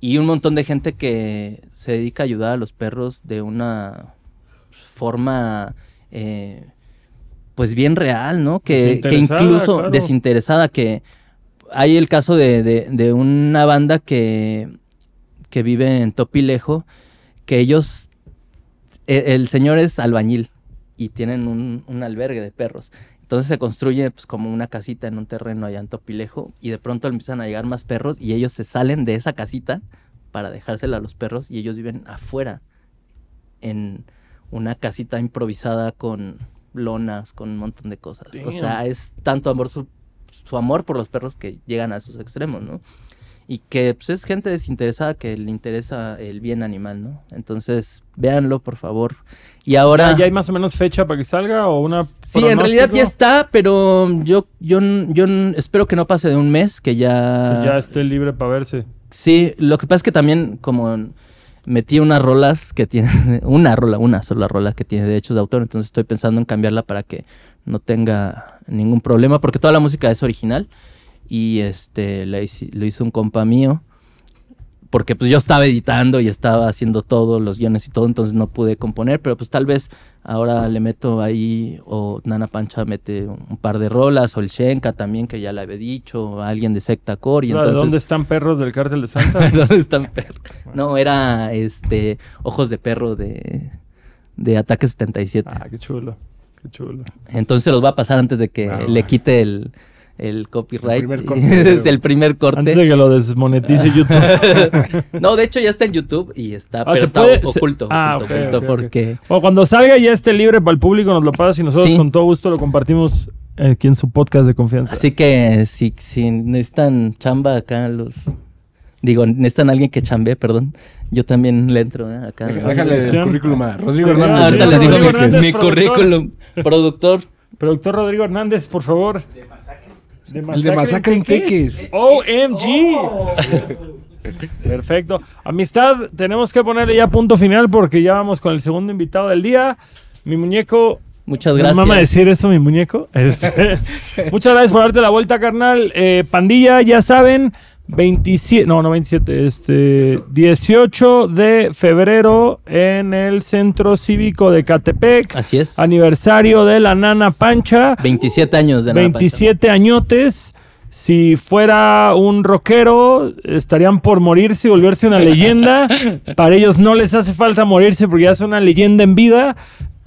[SPEAKER 3] y un montón de gente que se dedica a ayudar a los perros de una forma eh, pues bien real, ¿no? Que, incluso
[SPEAKER 1] claro.
[SPEAKER 3] desinteresada, que hay el caso de, de- de una banda que, que vive en Topilejo, que ellos, e- el, señor es albañil y tienen un, un albergue de perros. Entonces se construye pues, como una casita en un terreno allá en Topilejo y de pronto empiezan a llegar más perros y ellos se salen de esa casita para dejársela a los perros y ellos viven afuera en una casita improvisada con lonas, con un montón de cosas. O sea, es tanto amor su, su amor por los perros que llegan a esos extremos, ¿no? Y que pues, es gente desinteresada que le interesa el bien animal, ¿no? Entonces, véanlo, por favor. Y ahora...
[SPEAKER 1] ¿Ya hay más o menos fecha para que salga o una
[SPEAKER 3] Sí, en realidad ya está, pero yo, yo, yo espero que no pase de un mes, que ya...
[SPEAKER 1] Que ya esté libre para verse.
[SPEAKER 3] Sí, lo que pasa es que también como metí unas rolas que tiene, una rola, una sola rola que tiene derechos de autor, entonces estoy pensando en cambiarla para que no tenga ningún problema, porque toda la música es original y este lo hizo un compa mío, porque pues yo estaba editando y estaba haciendo todo, los guiones y todo, entonces no pude componer, pero pues tal vez ahora le meto ahí, o Nana Pancha mete un par de rolas, o el Shenka también, que ya le había dicho, o alguien de Secta Core, y
[SPEAKER 1] Claro,
[SPEAKER 3] entonces...
[SPEAKER 1] ¿Dónde están perros del cártel de Santa?
[SPEAKER 3] ¿Dónde están perros? No, era este ojos de perro de, de Ataque 77.
[SPEAKER 1] ah, qué chulo. Qué chulo.
[SPEAKER 3] Entonces se los va a pasar antes de que
[SPEAKER 2] Ah,
[SPEAKER 3] le quite el, el copyright.
[SPEAKER 2] El primer corte.
[SPEAKER 3] es el primer corte.
[SPEAKER 1] Antes de que lo desmonetice YouTube.
[SPEAKER 3] no, de hecho ya está en YouTube y está,
[SPEAKER 1] Ah,
[SPEAKER 3] pero
[SPEAKER 1] ¿se
[SPEAKER 3] está
[SPEAKER 1] puede? Se-
[SPEAKER 3] oculto,
[SPEAKER 1] Ah,
[SPEAKER 3] oculto, porque
[SPEAKER 1] O cuando salga ya esté libre para el público, nos lo pasas y nosotros
[SPEAKER 3] Sí.
[SPEAKER 1] con todo gusto lo compartimos aquí en su podcast de confianza.
[SPEAKER 3] así que si, si necesitan chamba acá los digo, necesitan alguien que chambee, perdón. Yo también le entro ¿eh? acá.
[SPEAKER 2] Déjale el currículum a Rodrigo
[SPEAKER 1] Sí,
[SPEAKER 2] Hernández.
[SPEAKER 3] ahorita
[SPEAKER 1] sí,
[SPEAKER 3] les digo
[SPEAKER 1] Rodrigo
[SPEAKER 3] mi, currículum, productor.
[SPEAKER 1] Productor Rodrigo Hernández, por favor. De Masacre.
[SPEAKER 2] El de Masacre en Teques.
[SPEAKER 1] OMG. Perfecto. Amistad, tenemos que ponerle ya punto final porque ya vamos con el segundo invitado del día. Mi muñeco.
[SPEAKER 3] Muchas
[SPEAKER 1] ¿Me
[SPEAKER 3] gracias.
[SPEAKER 1] mama decir esto, mi muñeco? Este, muchas gracias por darte la vuelta, carnal. Eh, pandilla, ya saben, 27, no, no 27, este, 18 de febrero en el Centro Cívico de Catepec.
[SPEAKER 3] Así es.
[SPEAKER 1] Aniversario de la Nana Pancha.
[SPEAKER 3] 27 años de Nana Pancha.
[SPEAKER 1] 27 añotes. Si fuera un rockero, estarían por morirse y volverse una leyenda. Para ellos no les hace falta morirse porque ya es una leyenda en vida.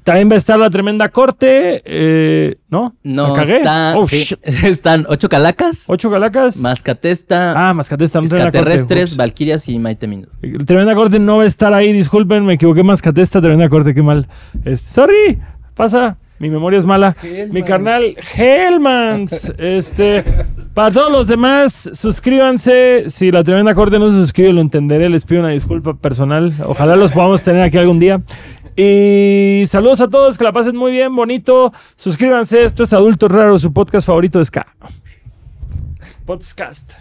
[SPEAKER 1] También va a estar la tremenda corte. eh, ¿No?
[SPEAKER 3] No, está,
[SPEAKER 1] Oh,
[SPEAKER 3] sí, están ocho calacas,
[SPEAKER 1] Ocho calacas.
[SPEAKER 3] Mascatesta,
[SPEAKER 1] Ah, Mascatesta. No
[SPEAKER 3] extraterrestres, valquirias y Maite Minuto.
[SPEAKER 1] Tremenda corte no va a estar ahí. Disculpen, me equivoqué. Mascatesta, tremenda corte. Qué mal. Es- sorry. Pasa. Mi memoria es mala. Mi carnal Hellmans. este, para todos los demás, suscríbanse. Si la tremenda corte no se suscribe, lo entenderé. Les pido una disculpa personal. Ojalá los podamos tener aquí algún día. Y saludos a todos, que la pasen muy bien, bonito. Suscríbanse, esto es Adultos Raros, su podcast favorito de Ska. Podcast.